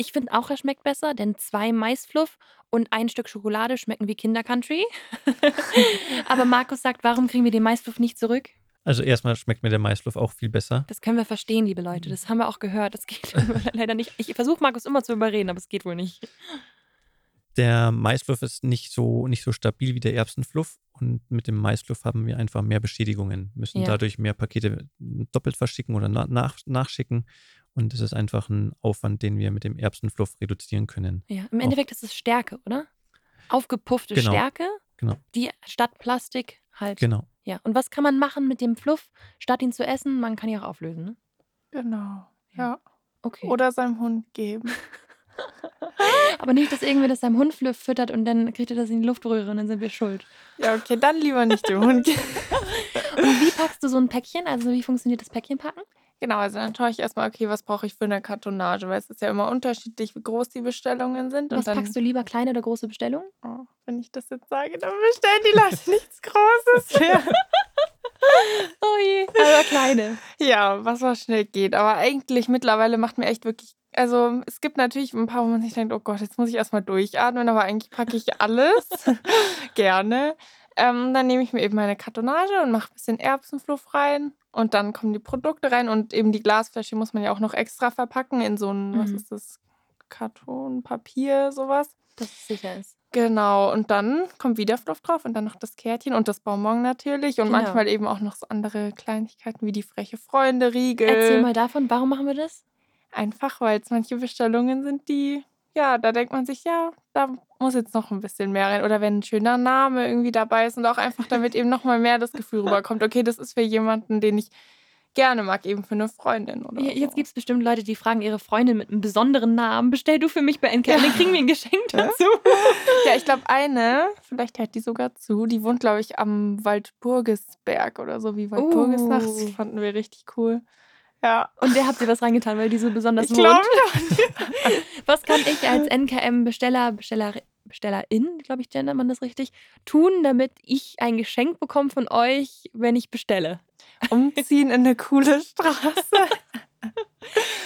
Ich finde auch, er schmeckt besser, denn zwei Maisfluff und ein Stück Schokolade schmecken wie Kindercountry. Aber Markus sagt, warum kriegen wir den Maisfluff nicht zurück? Also erstmal schmeckt mir der Maisfluff auch viel besser. Das können wir verstehen, liebe Leute. Das haben wir auch gehört. Das geht leider nicht. Ich versuche Markus immer zu überreden, aber es geht wohl nicht. Der Maisfluff ist nicht so, nicht so stabil wie der Erbsenfluff und mit dem Maisfluff haben wir einfach mehr Beschädigungen, müssen Ja. dadurch mehr Pakete doppelt verschicken oder na nach nachschicken und das ist einfach ein Aufwand, den wir mit dem Erbsenfluff reduzieren können. Ja, im Auch- Endeffekt ist es Stärke, oder? Aufgepuffte Genau. Stärke, Genau. die statt Plastik halt. Genau. Ja. Und was kann man machen mit dem Fluff, statt ihn zu essen? Man kann ihn auch auflösen, ne? Genau. Ja. Okay. Oder seinem Hund geben. Aber nicht, dass irgendwer das seinem Hund flü- füttert und dann kriegt er das in die Luftröhre und dann sind wir schuld. Ja, okay, dann lieber nicht dem Hund geben. Und wie packst du so ein Päckchen? Also wie funktioniert das Päckchenpacken? Genau, also dann schaue ich erstmal, okay, was brauche ich für eine Kartonage, weil es ist ja immer unterschiedlich, wie groß die Bestellungen sind. Was und dann, packst du lieber, kleine oder große Bestellungen? Oh, wenn ich das jetzt sage, dann bestellen die Leute nichts Großes mehr. Oh je. Aber kleine. ja, was mal schnell geht. Aber eigentlich mittlerweile macht mir echt wirklich. Also es gibt natürlich ein paar, wo man sich denkt, oh Gott, jetzt muss ich erstmal durchatmen, aber eigentlich packe ich alles gerne. Ähm, dann nehme ich mir eben meine Kartonage und mache ein bisschen Erbsenfluff rein. Und dann kommen die Produkte rein und eben die Glasflasche muss man ja auch noch extra verpacken in so ein, was Mhm. ist das? Karton, Papier, sowas. Dass es sicher ist. Genau, und dann kommt wieder Fluff drauf und dann noch das Kärtchen und das Bonbon natürlich und Genau. manchmal eben auch noch so andere Kleinigkeiten wie die freche Freunde, Riegel. Erzähl mal davon, warum machen wir das? Einfach, weil es manche Bestellungen sind, die, ja, da denkt man sich, ja, da muss jetzt noch ein bisschen mehr rein. Oder wenn ein schöner Name irgendwie dabei ist und auch einfach damit eben nochmal mehr das Gefühl rüberkommt, okay, das ist für jemanden, den ich gerne mag, eben für eine Freundin oder Hier- Jetzt so. gibt es bestimmt Leute, die fragen ihre Freundin mit einem besonderen Namen, bestell du für mich bei NKM, dann kriegen wir ein Geschenk dazu. Ja, ich glaube, eine, vielleicht hält die sogar zu, die wohnt, glaube ich, am Waldburgisberg oder so wie Waldburgisnacht. Das Oh. fanden wir richtig cool. Ja. Und der habt ihr was reingetan, weil die so besonders Ich wohnt. Was kann ich als NKM-Besteller, Besteller, Bestellerin, glaube ich, gendert man das richtig, tun, damit ich ein Geschenk bekomme von euch, wenn ich bestelle? umziehen in eine coole Straße.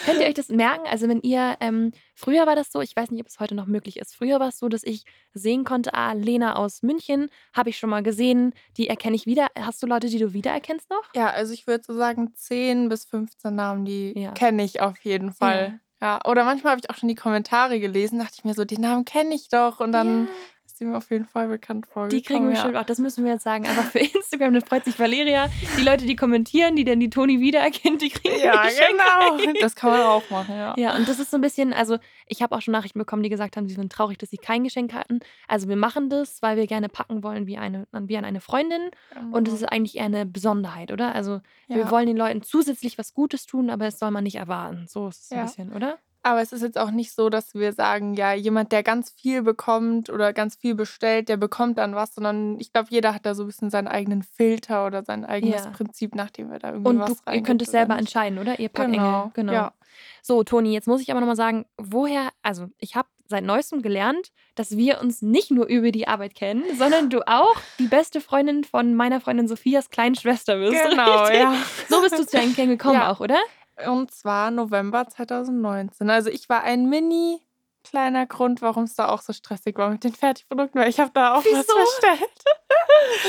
Könnt ihr euch das merken? Also wenn ihr, ähm, früher war das so, ich weiß nicht, ob es heute noch möglich ist, früher war es so, dass ich sehen konnte, ah, Lena aus München, habe ich schon mal gesehen, die erkenne ich wieder. Hast du Leute, die du wiedererkennst noch? Ja, also ich würde so sagen, 10 bis 15 Namen, die Ja. kenne ich auf jeden Fall. Ja. Oder manchmal habe ich auch schon die Kommentare gelesen, dachte ich mir so, den Namen kenne ich doch. Und dann ist die mir auf jeden Fall bekannt vorgekommen. Die kriegen wir ja. schon, auch das müssen wir jetzt sagen. Aber für Instagram, da freut sich Valeria. Die Leute, die kommentieren, die dann die Toni wiedererkennt, die kriegen Ja, ein genau. Das kann man auch machen, ja. Ja, und das ist so ein bisschen, also ich habe auch schon Nachrichten bekommen, die gesagt haben, sie sind traurig, dass sie kein Geschenk hatten. Also wir machen das, weil wir gerne packen wollen wie, eine, wie an eine Freundin. Und es ist eigentlich eher eine Besonderheit, oder? Also wir Ja. wollen den Leuten zusätzlich was Gutes tun, aber es soll man nicht erwarten. So ist es ein Ja. bisschen, oder? Aber es ist jetzt auch nicht so, dass wir sagen, ja, jemand, der ganz viel bekommt oder ganz viel bestellt, der bekommt dann was, sondern ich glaube, jeder hat da so ein bisschen seinen eigenen Filter oder sein eigenes Ja. Prinzip, nach dem wir da irgendwie Und was du, ihr könnt es selber nicht. entscheiden, oder? Ihr Packengel. Genau, genau. ja. So, Toni, jetzt muss ich aber nochmal sagen, woher, also ich habe seit neuestem gelernt, dass wir uns nicht nur über die Arbeit kennen, sondern du auch die beste Freundin von meiner Freundin Sophias kleinen Schwester bist. Genau, richtig? ja. So bist du zu deinem Kennen gekommen Ja. auch, oder? Und zwar November 2019. Also ich war ein mini kleiner Grund, warum es da auch so stressig war mit den Fertigprodukten, weil ich habe da auch was Wieso? bestellt.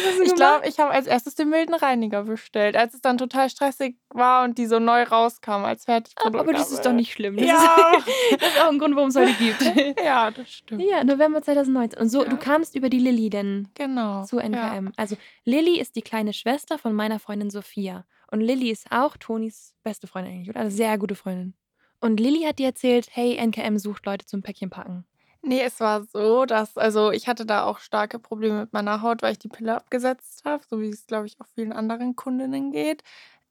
Was du Ich glaube, ich habe als erstes den milden Reiniger bestellt, als es dann total stressig war und die so neu rauskam als Fertigprodukt. aber das ist doch nicht schlimm. Das, Ja. ist, das ist auch ein Grund, warum es heute gibt. ja, das stimmt. ja, November 2019. Und so, Ja. du kamst über die Lilly denn Genau. zu Ja. NKM. Also Lilly ist die kleine Schwester von meiner Freundin Sophia. Und Lilly ist auch Tonis beste Freundin eigentlich, oder? Also sehr gute Freundin. Und Lilly hat dir erzählt, hey, NKM sucht Leute zum Päckchen packen. Nee, es war so, dass, also ich hatte da auch starke Probleme mit meiner Haut, weil ich die Pille abgesetzt habe, so wie es, glaube ich, auch vielen anderen Kundinnen geht.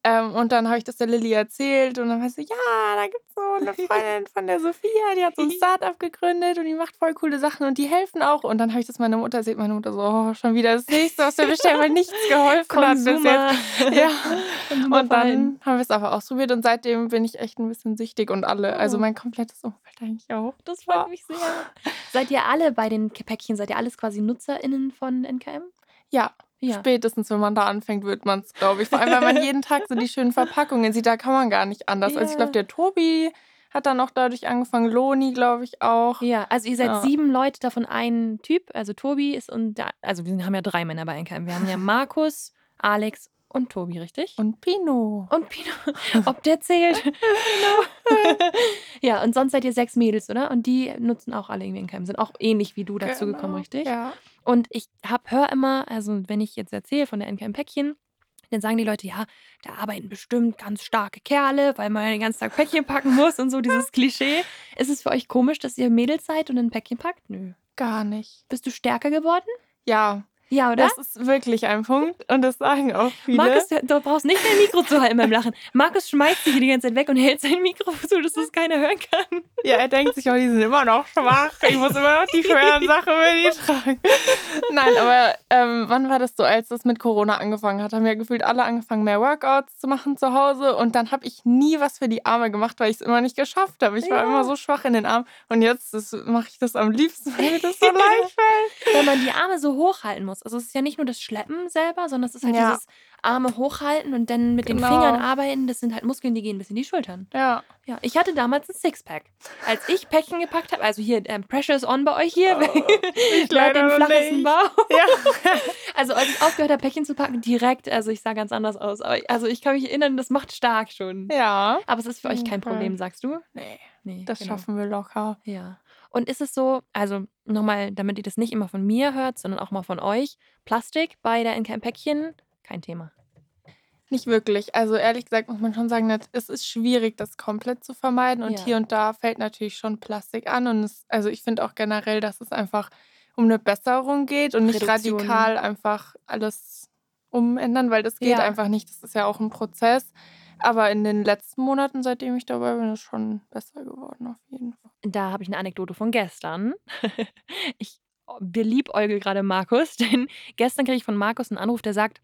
Ähm, und dann habe ich das der Lilly erzählt und dann war sie ja, da gibt es so eine Freundin von der Sophia, die hat so ein Startup gegründet und die macht voll coole Sachen und die helfen auch. Und dann habe ich das meiner Mutter erzählt, meine Mutter so, oh, schon wieder das nächste, was wir bestellen, weil nichts geholfen hat bis jetzt. Ja. Und dann haben wir es aber ausprobiert und seitdem bin ich echt ein bisschen süchtig und alle, also Oh. mein komplettes Umfeld eigentlich auch. Das freut mich sehr. Seid ihr alle bei den Päckchen, seid ihr alles quasi NutzerInnen von NKM? Ja, Ja. Spätestens, wenn man da anfängt, wird man es, glaube ich. Vor allem, weil man jeden Tag so die schönen Verpackungen sieht, da kann man gar nicht anders. Also ich Ja. glaube, der Tobi hat dann auch dadurch angefangen, Loni, glaube ich, auch. Ja, also ihr seid Ja. sieben Leute, davon ein Typ. Also Tobi ist und der, also wir haben ja drei Männer bei NKM. Wir haben ja Markus, Alex und Tobi, richtig? Und Pino. Und Pino, ob der zählt. Pino. ja, und sonst seid ihr sechs Mädels, oder? Und die nutzen auch alle irgendwie NKM, sind auch ähnlich wie du dazu gekommen, Genau, richtig? Ja. Und ich hab, hör immer, also wenn ich jetzt erzähle von der NKM-Päckchen, dann sagen die Leute, ja, da arbeiten bestimmt ganz starke Kerle, weil man ja den ganzen Tag Päckchen packen muss und so dieses Klischee. Ist es für euch komisch, dass ihr Mädels seid und ein Päckchen packt? Nö. Gar nicht. Bist du stärker geworden? Ja, Ja, oder? das ist wirklich ein Punkt und das sagen auch viele. Markus, du, brauchst nicht dein Mikro zu halten beim Lachen. Markus schmeißt sich hier die ganze Zeit weg und hält sein Mikro so, dass es keiner hören kann. Ja, er denkt sich, oh, die sind immer noch schwach. Ich muss immer noch die schweren Sachen mit die tragen. Nein, aber ähm, wann war das so, als das mit Corona angefangen hat? Haben ja gefühlt alle angefangen, mehr Workouts zu machen zu Hause. Und dann habe ich nie was für die Arme gemacht, weil ich es immer nicht geschafft habe. Ich war Ja. immer so schwach in den Armen. Und jetzt das- mache ich das am liebsten, weil mir das so leicht fällt. Wenn man die Arme so hochhalten muss. Also es ist ja nicht nur das Schleppen selber, sondern es ist halt Ja. dieses Arme hochhalten und dann mit den Genau. Fingern arbeiten. Das sind halt Muskeln, die gehen bis in die Schultern. Ja. Ja, ich hatte damals ein Sixpack. Als ich Päckchen gepackt habe, also hier, ähm, Pressure is on bei euch hier. ich hat den leider noch flachesten nicht. Bauch? Ja. Also als ich aufgehört habe, Päckchen zu packen, direkt, also ich sah ganz anders aus. Ich- also ich kann mich erinnern, das macht stark schon. ja. Aber es ist für euch kein. Problem, sagst du? Nee, Nee, das genau. schaffen wir locker. Ja. Und ist es so, also nochmal, damit ihr das nicht immer von mir hört, sondern auch mal von euch, Plastik bei der NKM Päckchen, kein Thema. Nicht wirklich. Also ehrlich gesagt muss man schon sagen, es ist schwierig, das komplett zu vermeiden. Und Ja. hier und da fällt natürlich schon Plastik an. Und es, also ich finde auch generell, dass es einfach um eine Besserung geht und nicht Reduktion. radikal einfach alles umändern, weil das geht Ja. einfach nicht. Das ist ja auch ein Prozess. Aber in den letzten Monaten, seitdem ich dabei bin, ist schon besser geworden, auf jeden Fall. Da habe ich eine Anekdote von gestern. Ich beliebäugel gerade Markus, denn gestern kriege ich von Markus einen Anruf, der sagt,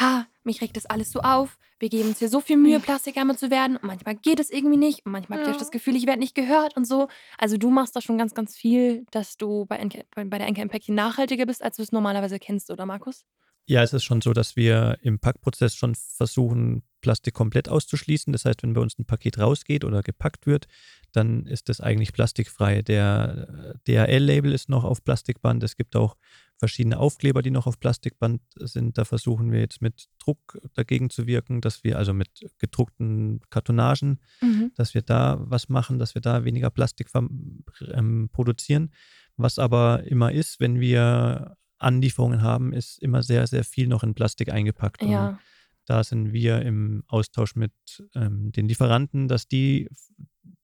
ha, mich regt das alles so auf. Wir geben uns hier so viel Mühe, Plastikarme zu werden. Und manchmal geht es irgendwie nicht. Und manchmal habe ich Ja. das Gefühl, ich werde nicht gehört und so. Also du machst da schon ganz, ganz viel, dass du bei, NK, bei der NKM Päckchen nachhaltiger bist, als du es normalerweise kennst, oder Markus? Ja, es ist schon so, dass wir im Packprozess schon versuchen, Plastik komplett auszuschließen. Das heißt, wenn bei uns ein Paket rausgeht oder gepackt wird, dann ist das eigentlich plastikfrei. Der DHL-Label ist noch auf Plastikband. Es gibt auch verschiedene Aufkleber, die noch auf Plastikband sind. Da versuchen wir jetzt mit Druck dagegen zu wirken, dass wir also mit gedruckten Kartonagen dass wir da was machen, dass wir da weniger Plastik ähm, produzieren. Was aber immer ist, wenn wir Anlieferungen haben, ist immer sehr, sehr viel noch in Plastik eingepackt. Ja. Da sind wir im Austausch mit ähm, den Lieferanten, dass die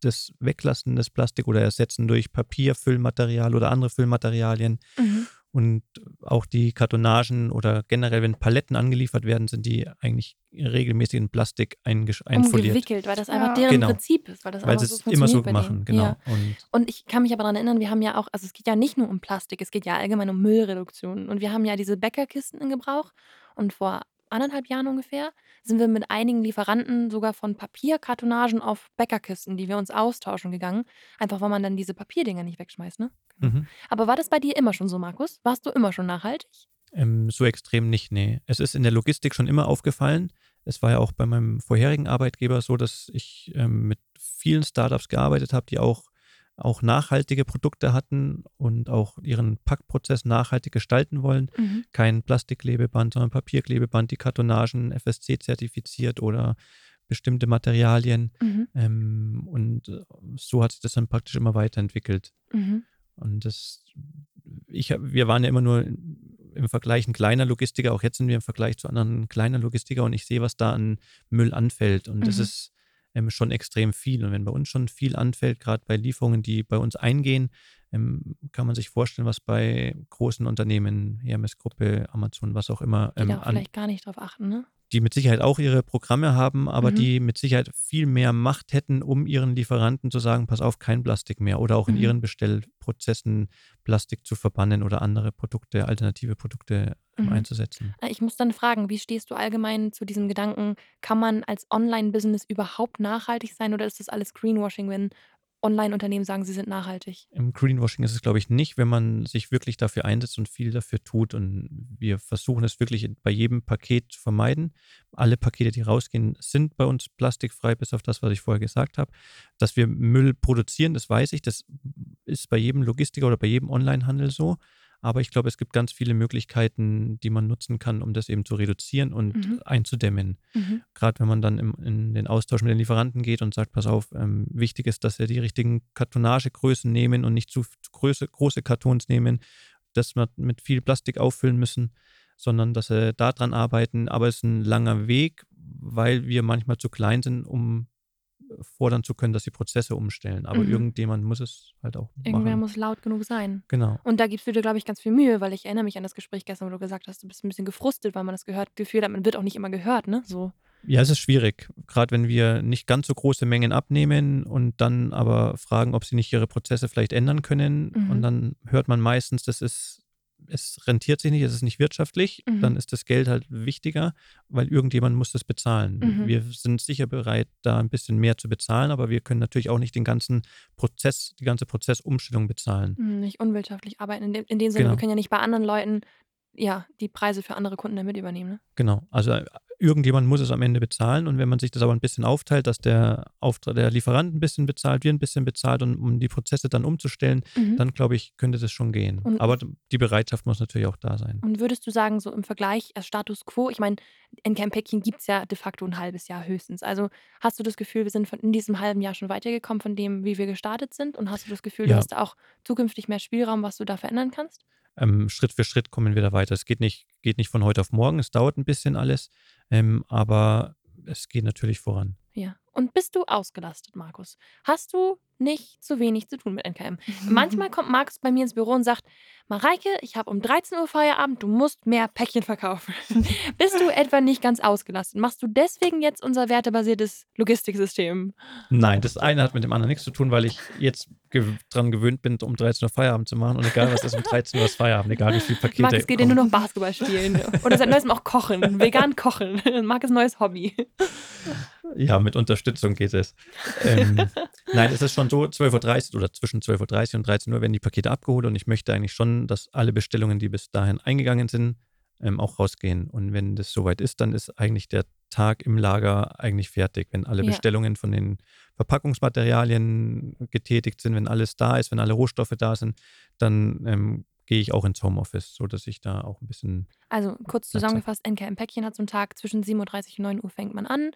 das Weglassen des Plastik oder ersetzen durch Papier, Füllmaterial oder andere Füllmaterialien. Mhm. Und auch die Kartonagen oder generell, wenn Paletten angeliefert werden, sind die eigentlich regelmäßig in Plastik einfoliert. Umgewickelt, weil das einfach Ja. deren Genau. Prinzip ist. Weil, das Weil einfach sie so es immer so machen, genau. Ja. Und Und ich kann mich aber daran erinnern, wir haben ja auch, also es geht ja nicht nur um Plastik, es geht ja allgemein um Müllreduktion. Und wir haben ja diese Bäckerkisten in Gebrauch. Und vor anderthalb Jahren ungefähr sind wir mit einigen Lieferanten sogar von Papierkartonagen auf Bäckerkisten, die wir uns austauschen gegangen. Einfach weil man dann diese Papierdinger nicht wegschmeißt, ne? mhm. Aber war das bei dir immer schon so, Markus? Warst du immer schon nachhaltig? Ähm, so extrem nicht, nee. Es ist in der Logistik schon immer aufgefallen. Es war ja auch bei meinem vorherigen Arbeitgeber so, dass ich ähm, mit vielen Startups gearbeitet habe, die auch, auch nachhaltige Produkte hatten und auch ihren Packprozess nachhaltig gestalten wollen. Kein Plastikklebeband, sondern Papierklebeband, die Kartonagen FSC zertifiziert oder bestimmte Materialien. Mhm. Ähm, und so hat sich das dann praktisch immer weiterentwickelt. Mhm. Und das, ich, wir waren ja immer nur im Vergleich ein kleiner Logistiker, auch jetzt sind wir im Vergleich zu anderen ein kleiner Logistiker und ich sehe, was da an Müll anfällt. Und das Mhm. ist ähm, schon extrem viel. Und wenn bei uns schon viel anfällt, gerade bei Lieferungen, die bei uns eingehen, ähm, kann man sich vorstellen, was bei großen Unternehmen, Hermes-Gruppe, Amazon, was auch immer, Die ähm, da auch an, vielleicht gar nicht drauf achten, ne? Die mit Sicherheit auch ihre Programme haben, aber Mhm. die mit Sicherheit viel mehr Macht hätten, um ihren Lieferanten zu sagen, pass auf, kein Plastik mehr oder auch in Mhm. ihren Bestellprozessen Plastik zu verbannen oder andere Produkte, alternative Produkte Mhm. einzusetzen. Äh, Ich muss dann fragen, wie stehst du allgemein zu diesem Gedanken, kann man als Online-Business überhaupt nachhaltig sein oder ist das alles Greenwashing, wenn Online-Unternehmen sagen, sie sind nachhaltig? Im Greenwashing ist es, glaube ich, nicht, wenn man sich wirklich dafür einsetzt und viel dafür tut. Und wir versuchen es wirklich bei jedem Paket zu vermeiden. Alle Pakete, die rausgehen, sind bei uns plastikfrei, bis auf das, was ich vorher gesagt habe. Dass wir Müll produzieren, das weiß ich. Das ist bei jedem Logistiker oder bei jedem Onlinehandel so. Aber ich glaube, es gibt ganz viele Möglichkeiten, die man nutzen kann, um das eben zu reduzieren und Mhm. einzudämmen Mhm. gerade wenn man dann im, in den Austausch mit den Lieferanten geht und sagt, pass auf, ähm, wichtig ist, dass wir die richtigen Kartonagegrößen nehmen und nicht zu, zu große, große Kartons nehmen, dass wir mit viel Plastik auffüllen müssen, sondern dass sie daran arbeiten. Aber es ist ein langer Weg, weil wir manchmal zu klein sind, um fordern zu können, dass sie Prozesse umstellen. Aber Mhm. irgendjemand muss es halt auch Irgendwer machen. muss laut genug sein. Genau. Und da gibst du dir, glaube ich, ganz viel Mühe, weil ich erinnere mich an das Gespräch gestern, wo du gesagt hast, du bist ein bisschen gefrustet, weil man das gehört, Gefühl hat, man wird auch nicht immer gehört, ne? So. Ja, es ist schwierig, gerade wenn wir nicht ganz so große Mengen abnehmen und dann aber fragen, ob sie nicht ihre Prozesse vielleicht ändern können. Mhm. Und dann hört man meistens, das ist, es rentiert sich nicht, es ist nicht wirtschaftlich. Mhm. Dann ist das Geld halt wichtiger, weil irgendjemand muss das bezahlen. Mhm. Wir sind sicher bereit, da ein bisschen mehr zu bezahlen, aber wir können natürlich auch nicht den ganzen Prozess, die ganze Prozessumstellung bezahlen. Hm, Nicht unwirtschaftlich arbeiten. In dem, in dem Sinne, Genau. wir können ja nicht bei anderen Leuten ja, die Preise für andere Kunden damit übernehmen. Ne? Genau, also äh, irgendjemand muss es am Ende bezahlen und wenn man sich das aber ein bisschen aufteilt, dass der Auftrag, der Lieferant ein bisschen bezahlt, wir ein bisschen bezahlt und um die Prozesse dann umzustellen, Mhm. dann glaube ich, könnte das schon gehen. Und- aber die Bereitschaft muss natürlich auch da sein. Und würdest du sagen, so im Vergleich, als Status quo, ich meine, in Päckchen gibt es ja de facto ein halbes Jahr höchstens. Also hast du das Gefühl, wir sind von in diesem halben Jahr schon weitergekommen von dem, wie wir gestartet sind? Und hast du das Gefühl, du Ja. hast da auch zukünftig mehr Spielraum, was du da verändern kannst? Ähm, Schritt für Schritt kommen wir da weiter. Es geht nicht, geht nicht von heute auf morgen, es dauert ein bisschen alles, ähm, aber es geht natürlich voran. Ja. Und bist du ausgelastet, Markus? Hast du nicht zu wenig zu tun mit NKM? Manchmal kommt Markus bei mir ins Büro und sagt, Mareike, ich habe um 13 Uhr Feierabend, du musst mehr Päckchen verkaufen. Bist du etwa nicht ganz ausgelastet? Machst du deswegen jetzt unser wertebasiertes Logistiksystem? Nein, das eine hat mit dem anderen nichts zu tun, weil ich jetzt ge dran gewöhnt bin, um 13 Uhr Feierabend zu machen und egal was ist, um 13 Uhr ist Feierabend, egal wie viele Pakete Markus geht ja nur noch Basketball spielen. Oder seit neuestem auch kochen, vegan kochen. Markus neues Hobby. Ja, mit Unterstützung geht es. Ähm, nein, es ist schon so, 12.30 Uhr oder zwischen 12.30 Uhr und 13 Uhr werden die Pakete abgeholt und ich möchte eigentlich schon, dass alle Bestellungen, die bis dahin eingegangen sind, ähm, auch rausgehen. Und wenn das soweit ist, dann ist eigentlich der Tag im Lager eigentlich fertig. Wenn alle Ja. Bestellungen von den Verpackungsmaterialien getätigt sind, wenn alles da ist, wenn alle Rohstoffe da sind, dann ähm, gehe ich auch ins Homeoffice, sodass ich da auch ein bisschen Also kurz zusammengefasst, NKM Päckchen hat so einen Tag zwischen 7.30 Uhr und 9 Uhr fängt man an.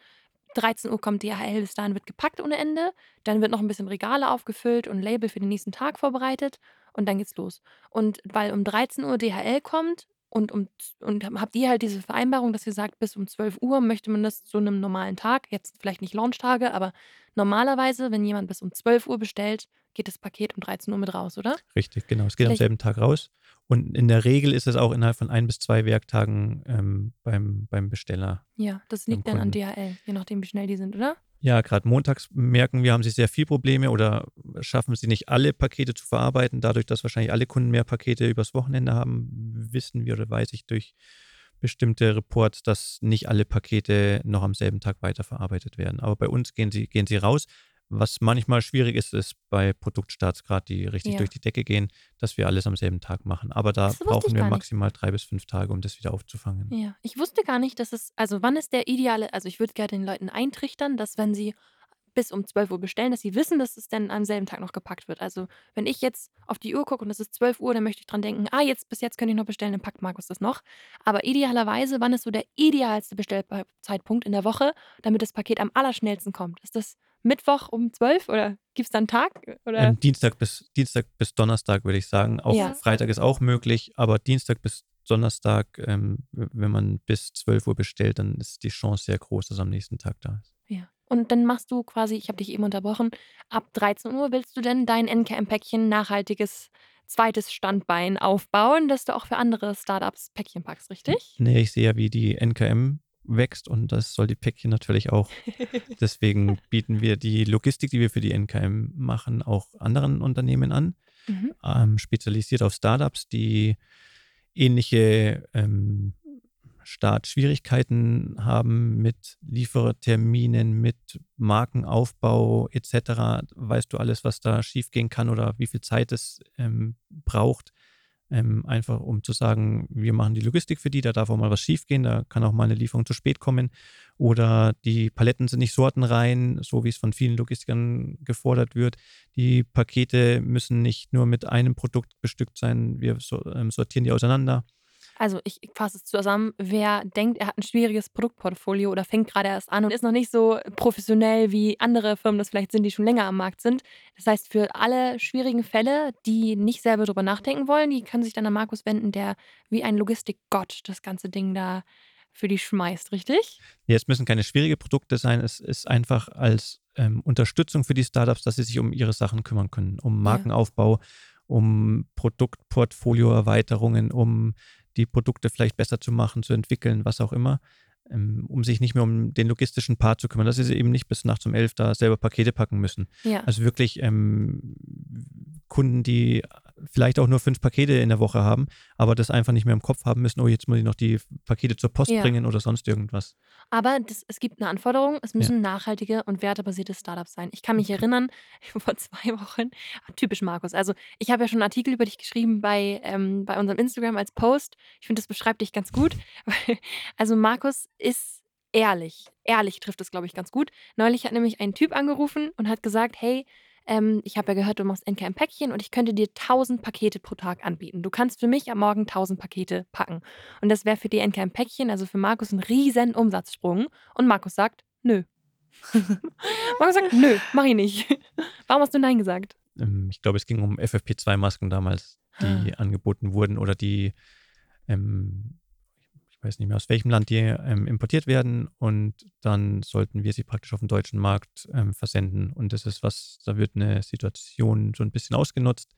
13 Uhr kommt DHL, bis dahin wird gepackt ohne Ende. Dann wird noch ein bisschen Regale aufgefüllt und Label für den nächsten Tag vorbereitet und dann geht's los. Und weil um 13 Uhr DHL kommt und, um, und habt ihr halt diese Vereinbarung, dass ihr sagt, bis um 12 Uhr möchte man das zu einem normalen Tag, jetzt vielleicht nicht Launchtage, aber normalerweise, wenn jemand bis um 12 Uhr bestellt, geht das Paket um 13 Uhr mit raus, oder? Richtig, genau. Es geht am Vielleicht- selben Tag raus. Und in der Regel ist es auch innerhalb von ein bis zwei Werktagen ähm, beim, beim Besteller. Ja, das liegt dann an. DHL, je nachdem, wie schnell die sind, oder? Ja, gerade montags merken wir, haben sie sehr viel Probleme oder schaffen sie nicht alle Pakete zu verarbeiten. Dadurch, dass wahrscheinlich alle Kunden mehr Pakete übers Wochenende haben, wissen wir oder weiß ich durch bestimmte Reports, dass nicht alle Pakete noch am selben Tag weiterverarbeitet werden. Aber bei uns gehen sie, gehen sie raus. Was manchmal schwierig ist, ist bei Produktstarts gerade, die richtig Ja. durch die Decke gehen, dass wir alles am selben Tag machen. Aber da brauchen wir gar nicht. maximal drei bis fünf Tage, um das wieder aufzufangen. Ja, ich wusste gar nicht, dass es, also wann ist der ideale, also ich würde gerne den Leuten eintrichtern, dass wenn sie bis um 12 Uhr bestellen, dass sie wissen, dass es dann am selben Tag noch gepackt wird. Also wenn ich jetzt auf die Uhr gucke und es ist 12 Uhr, dann möchte ich dran denken, ah, jetzt bis jetzt könnte ich noch bestellen, dann packt Markus das noch. Aber idealerweise, wann ist so der idealste Bestellzeitpunkt in der Woche, damit das Paket am allerschnellsten kommt? Ist das Mittwoch um 12 oder gibt es da einen Tag? Oder? Ähm, Dienstag, bis, Dienstag bis Donnerstag würde ich sagen. Auch Ja. Freitag ist auch möglich, aber Dienstag bis Donnerstag, ähm, wenn man bis 12 Uhr bestellt, dann ist die Chance sehr groß, dass am nächsten Tag da ist. Ja. Und dann machst du quasi, ich habe dich eben unterbrochen, ab 13 Uhr willst du denn dein NKM-Päckchen nachhaltiges zweites Standbein aufbauen, dass du auch für andere Startups Päckchen packst, richtig? Nee, ich sehe ja, wie die NKM wächst und das soll die Päckchen natürlich auch. Deswegen bieten wir die Logistik, die wir für die NKM machen, auch anderen Unternehmen an. Mhm. ähm, spezialisiert auf Startups, die ähnliche ähm, Startschwierigkeiten haben mit Lieferterminen, mit Markenaufbau etc. Weißt du alles, was da schiefgehen kann oder wie viel Zeit es ähm, braucht? Ähm, einfach um zu sagen, wir machen die Logistik für die, da darf auch mal was schiefgehen, da kann auch mal eine Lieferung zu spät kommen oder die Paletten sind nicht sortenrein, so wie es von vielen Logistikern gefordert wird. Die Pakete müssen nicht nur mit einem Produkt bestückt sein, wir ähm, sortieren die auseinander. Also ich fasse es zusammen, wer denkt, er hat ein schwieriges Produktportfolio oder fängt gerade erst an und ist noch nicht so professionell wie andere Firmen das vielleicht sind, die schon länger am Markt sind. Das heißt, für alle schwierigen Fälle, die nicht selber drüber nachdenken wollen, die können sich dann an Markus wenden, der wie ein Logistikgott das ganze Ding da für die schmeißt, richtig? Ja, es müssen keine schwierigen Produkte sein. Es ist einfach als ähm, Unterstützung für die Startups, dass sie sich um ihre Sachen kümmern können, um Markenaufbau, um Produktportfolioerweiterungen, um die Produkte vielleicht besser zu machen, zu entwickeln, was auch immer. Ähm, um sich nicht mehr um den logistischen Part zu kümmern, dass sie eben nicht bis nachts um elf da selber Pakete packen müssen. Ja. Also wirklich ähm, Kunden, die vielleicht auch nur fünf Pakete in der Woche haben, aber das einfach nicht mehr im Kopf haben müssen, oh, jetzt muss ich noch die Pakete zur Post Ja. bringen oder sonst irgendwas. Aber das, es gibt eine Anforderung, es müssen nachhaltige und wertebasierte Startups sein. Ich kann mich erinnern, vor zwei Wochen, typisch Markus, also ich habe ja schon einen Artikel über dich geschrieben bei, ähm, bei unserem Instagram als Post. Ich finde, das beschreibt dich ganz gut. Also Markus ist ehrlich. Ehrlich trifft es, glaube ich, ganz gut. Neulich hat nämlich ein Typ angerufen und hat gesagt, hey, ähm, ich habe ja gehört, du machst NKM-Päckchen und ich könnte dir 1000 Pakete pro Tag anbieten. Du kannst für mich am Morgen 1000 Pakete packen. Und das wäre für die NKM-Päckchen, also für Markus, ein riesen Umsatzsprung. Und Markus sagt, nö. Markus sagt, nö, mach ich nicht. Warum hast du Nein gesagt? Ähm, ich glaube, es ging um FFP2-Masken damals, die angeboten wurden oder die, ähm, ich weiß nicht mehr aus welchem Land die ähm, importiert werden und dann sollten wir sie praktisch auf den deutschen Markt ähm, versenden. Und das ist was, da wird eine Situation so ein bisschen ausgenutzt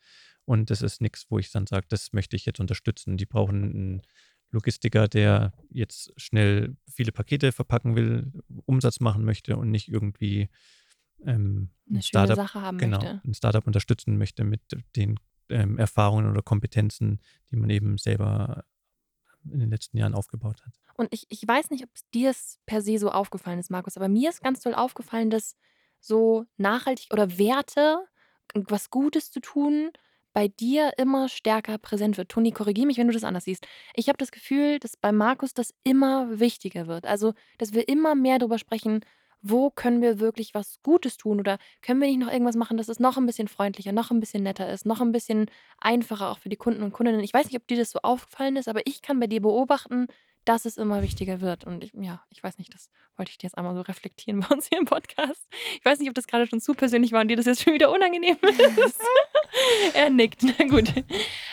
und das ist nichts, wo ich dann sage, das möchte ich jetzt unterstützen. Die brauchen einen Logistiker, der jetzt schnell viele Pakete verpacken will, Umsatz machen möchte und nicht irgendwie ähm, Eine Startup Sache haben genau, möchte. ein Startup unterstützen möchte mit den ähm, Erfahrungen oder Kompetenzen, die man eben selber in den letzten Jahren aufgebaut hat. Und ich, ich weiß nicht, ob dir es per se so aufgefallen ist, Markus, aber mir ist ganz toll aufgefallen, dass so nachhaltig oder Werte, was Gutes zu tun, bei dir immer stärker präsent wird. Toni, korrigiere mich, wenn du das anders siehst. Ich habe das Gefühl, dass bei Markus das immer wichtiger wird. Also, dass wir immer mehr darüber sprechen, wo können wir wirklich was Gutes tun oder können wir nicht noch irgendwas machen, dass es noch ein bisschen freundlicher, noch ein bisschen netter ist, noch ein bisschen einfacher auch für die Kunden und Kundinnen. Ich weiß nicht, ob dir das so aufgefallen ist, aber ich kann bei dir beobachten, dass es immer wichtiger wird. Und ich, ja, ich weiß nicht, das wollte ich dir jetzt einmal so reflektieren bei uns hier im Podcast. Ich weiß nicht, ob das gerade schon zu persönlich war und dir das jetzt schon wieder unangenehm ist. er nickt. Na gut.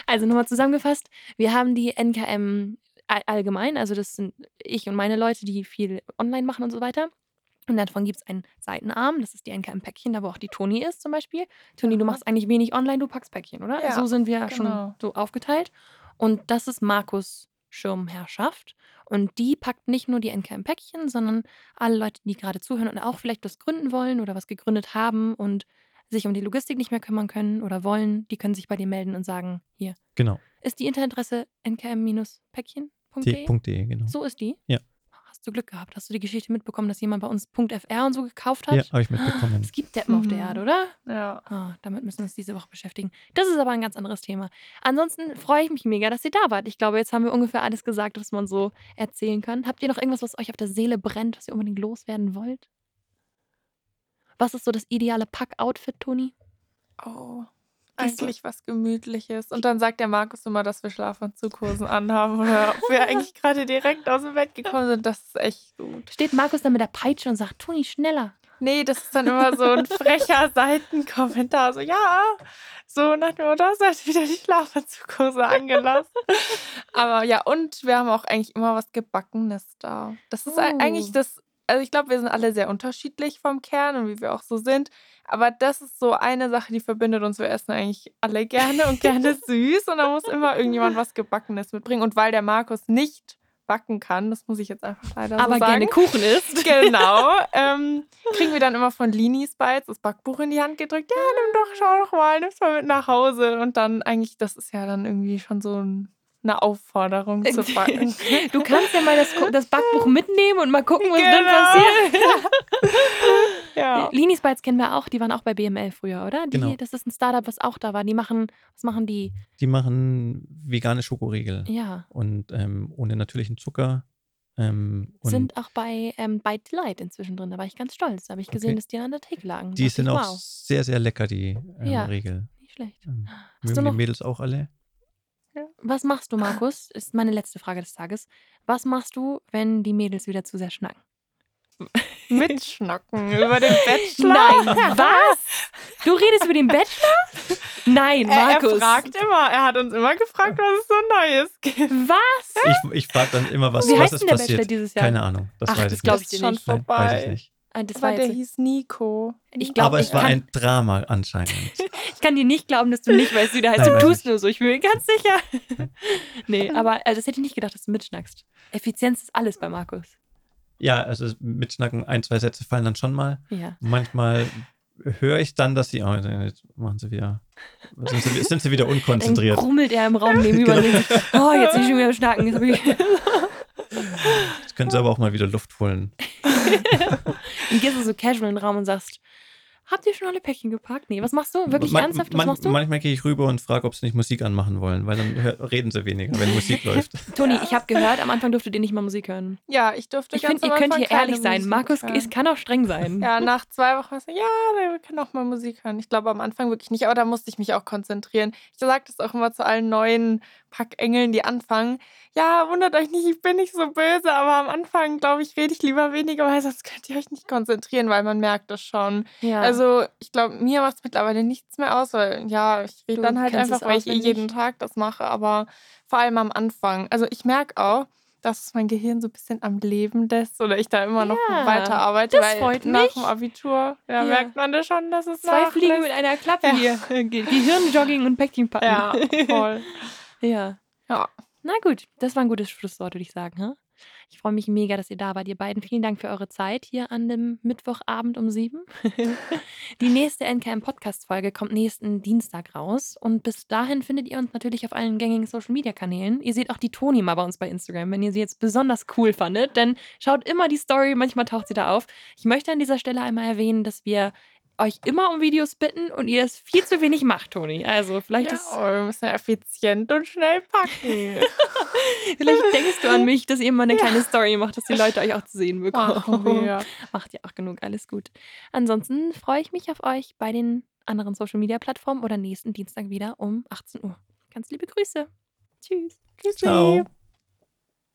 Also nochmal zusammengefasst, wir haben die NKM all- allgemein, also das sind ich und meine Leute, die viel online machen und so weiter. Und davon gibt es einen Seitenarm, das ist die NKM-Päckchen, da wo auch die Toni ist zum Beispiel. Toni, du Aha. machst eigentlich wenig online, du packst Päckchen, oder? Ja, so sind wir schon genau. so aufgeteilt. Und das ist Markus Schirmherrschaft. Und die packt nicht nur die NKM-Päckchen, sondern alle Leute, die gerade zuhören und auch vielleicht was gründen wollen oder was gegründet haben und sich um die Logistik nicht mehr kümmern können oder wollen, die können sich bei dir melden und sagen, hier, Genau, ist die Internetadresse nkm-päckchen.de? genau. So ist die? Ja. Hast du Glück gehabt? Hast du die Geschichte mitbekommen, dass jemand bei uns .fr und so gekauft hat? Ja, habe ich mitbekommen. Es gibt Deppen auf der Mhm. Erde, oder? Ja. Ah, damit müssen wir uns diese Woche beschäftigen. Das ist aber ein ganz anderes Thema. Ansonsten freue ich mich mega, dass ihr da wart. Ich glaube, jetzt haben wir ungefähr alles gesagt, was man so erzählen kann. Habt ihr noch irgendwas, was euch auf der Seele brennt, was ihr unbedingt loswerden wollt? Was ist so das ideale Pack-Outfit, Toni? Oh. Eigentlich was Gemütliches. Und dann sagt der Markus immer, dass wir Schlafanzughosen anhaben oder ob wir eigentlich gerade direkt aus dem Bett gekommen sind. Das ist echt gut. Steht Markus dann mit der Peitsche und sagt, Toni, schneller. Nee, das ist dann immer so ein frecher Seitenkommentar. So, ja, so nach dem Motto, das hat wieder die Schlafanzughose angelassen. Aber ja, und wir haben auch eigentlich immer was Gebackenes da. Das ist Oh. eigentlich das, also ich glaube, wir sind alle sehr unterschiedlich vom Kern und wie wir auch so sind. Aber das ist so eine Sache, die verbindet uns. Wir essen eigentlich alle gerne und gerne süß. Und da muss immer irgendjemand was Gebackenes mitbringen. Und weil der Markus nicht backen kann, das muss ich jetzt einfach leider aber so sagen. gerne Kuchen isst. Genau. Ähm, kriegen wir dann immer von Linis Bites das Backbuch in die Hand gedrückt. Ja, nimm doch, schau doch mal, nimm's mal mit nach Hause. Und dann eigentlich, das ist ja dann irgendwie schon so ein, eine Aufforderung zu backen. Du kannst ja mal das, das Backbuch mitnehmen und mal gucken, was dann Genau. passiert. ja. Linis Bites kennen wir auch, die waren auch bei BML früher, oder? Die, Genau. Das ist ein Startup, was auch da war. Die machen, was machen die? Die machen vegane Schokoriegel Ja, und ähm, ohne natürlichen Zucker. Ähm, und sind auch bei ähm, Bite Delight inzwischen drin. Da war ich ganz stolz. Da habe ich gesehen, Okay. dass die an der Theke lagen. die sind ich, auch wow, sehr, sehr lecker, die ähm, Ja. Riegel. nicht schlecht. Ähm, Hast du mögen noch- die Mädels auch alle? Was machst du, Markus? Ist meine letzte Frage des Tages. Was machst du, wenn die Mädels wieder zu sehr schnacken? Mitschnacken über den Bachelor. Nein, was? Du redest über den Bachelor? Nein, Er, er Markus. fragt immer, er hat uns immer gefragt, was es so Neues gibt. Was? Ich, ich frage dann immer, was, Wie was heißt ist denn der Bachelor passiert. dieses Jahr? Keine Ahnung. Das Ach, weiß das ich nicht. ich dir schon nicht. Nein, vorbei. weiß ich nicht. Ah, Das war war der jetzt, hieß Nico. Ich glaub, Aber ich es war kann- ein Drama anscheinend. ich kann dir nicht glauben, dass du nicht weißt, wie der heißt. Nein, du tust nur so. Ich bin mir ganz sicher. nee, aber also, das hätte ich nicht gedacht, dass du mitschnackst. Effizienz ist alles bei Markus. Ja, also mitschnacken, ein, zwei Sätze fallen dann schon mal. Ja. Manchmal höre ich dann, dass sie, oh, jetzt machen sie wieder, sind sie, sind sie wieder Dann unkonzentriert. grummelt er im Raum nebenüber und denkt sich, oh, jetzt bin ich schon wieder am Schnacken. Jetzt können sie aber auch mal wieder Luft holen. Dann gehst du so casual in den Raum und sagst, habt ihr schon alle Päckchen gepackt? Nee, was machst du? Wirklich Man- ernsthaft? Was man- machst du? Manchmal gehe ich rüber und frage, ob sie nicht Musik anmachen wollen, weil dann hör, reden sie weniger, wenn Musik läuft. Toni, ich habe gehört, am Anfang durftet ihr nicht mal Musik hören. Ja, ich durfte Ich ganz finde, ihr könnt hier ehrlich sein. Musik Markus hören. es kann auch streng sein. Ja, nach zwei Wochen war es so, ja, wir können auch mal Musik hören. Ich glaube am Anfang wirklich nicht, aber da musste ich mich auch konzentrieren. Ich sage das auch immer zu allen neuen Packengeln, die anfangen. Ja, wundert euch nicht, ich bin nicht so böse, aber am Anfang, glaube ich, rede ich lieber weniger, weil sonst könnt ihr euch nicht konzentrieren, weil man merkt das schon. Ja. Also ich glaube, mir macht es mittlerweile nichts mehr aus, weil ja, ich rede dann halt einfach, es weil ich eh jeden Tag das mache, aber vor allem am Anfang. Also ich merke auch, dass mein Gehirn so ein bisschen am Leben lässt oder ich da immer noch Ja, weiterarbeite. das weil freut nach mich. dem Abitur ja, Ja. merkt man das schon, dass es Zwei Fliegen nachlässt. mit einer Klappe hier. Ge- Gehirnjogging und packen. Ja, voll. ja. Ja. Na gut, das war ein gutes Schlusswort, würde ich sagen. Hm? Ich freue mich mega, dass ihr da wart, ihr beiden. Vielen Dank für eure Zeit hier an dem Mittwochabend um sieben. Die nächste NKM-Podcast-Folge kommt nächsten Dienstag raus. Und bis dahin findet ihr uns natürlich auf allen gängigen Social-Media-Kanälen. Ihr seht auch die Toni mal bei uns bei Instagram, wenn ihr sie jetzt besonders cool fandet. Denn schaut immer die Story, manchmal taucht sie da auf. Ich möchte an dieser Stelle einmal erwähnen, dass wir euch immer um Videos bitten und ihr es viel zu wenig macht, Toni. Also vielleicht Ja, ist aber wir müssen ja effizient und schnell packen. Vielleicht denkst du an mich, dass ihr immer eine kleine Story macht, dass die Leute euch auch zu sehen bekommen. Macht ja auch genug, alles gut. Ansonsten freue ich mich auf euch bei den anderen Social Media Plattformen oder nächsten Dienstag wieder um 18 Uhr. Ganz liebe Grüße. Tschüss. Tschüssi. Ciao.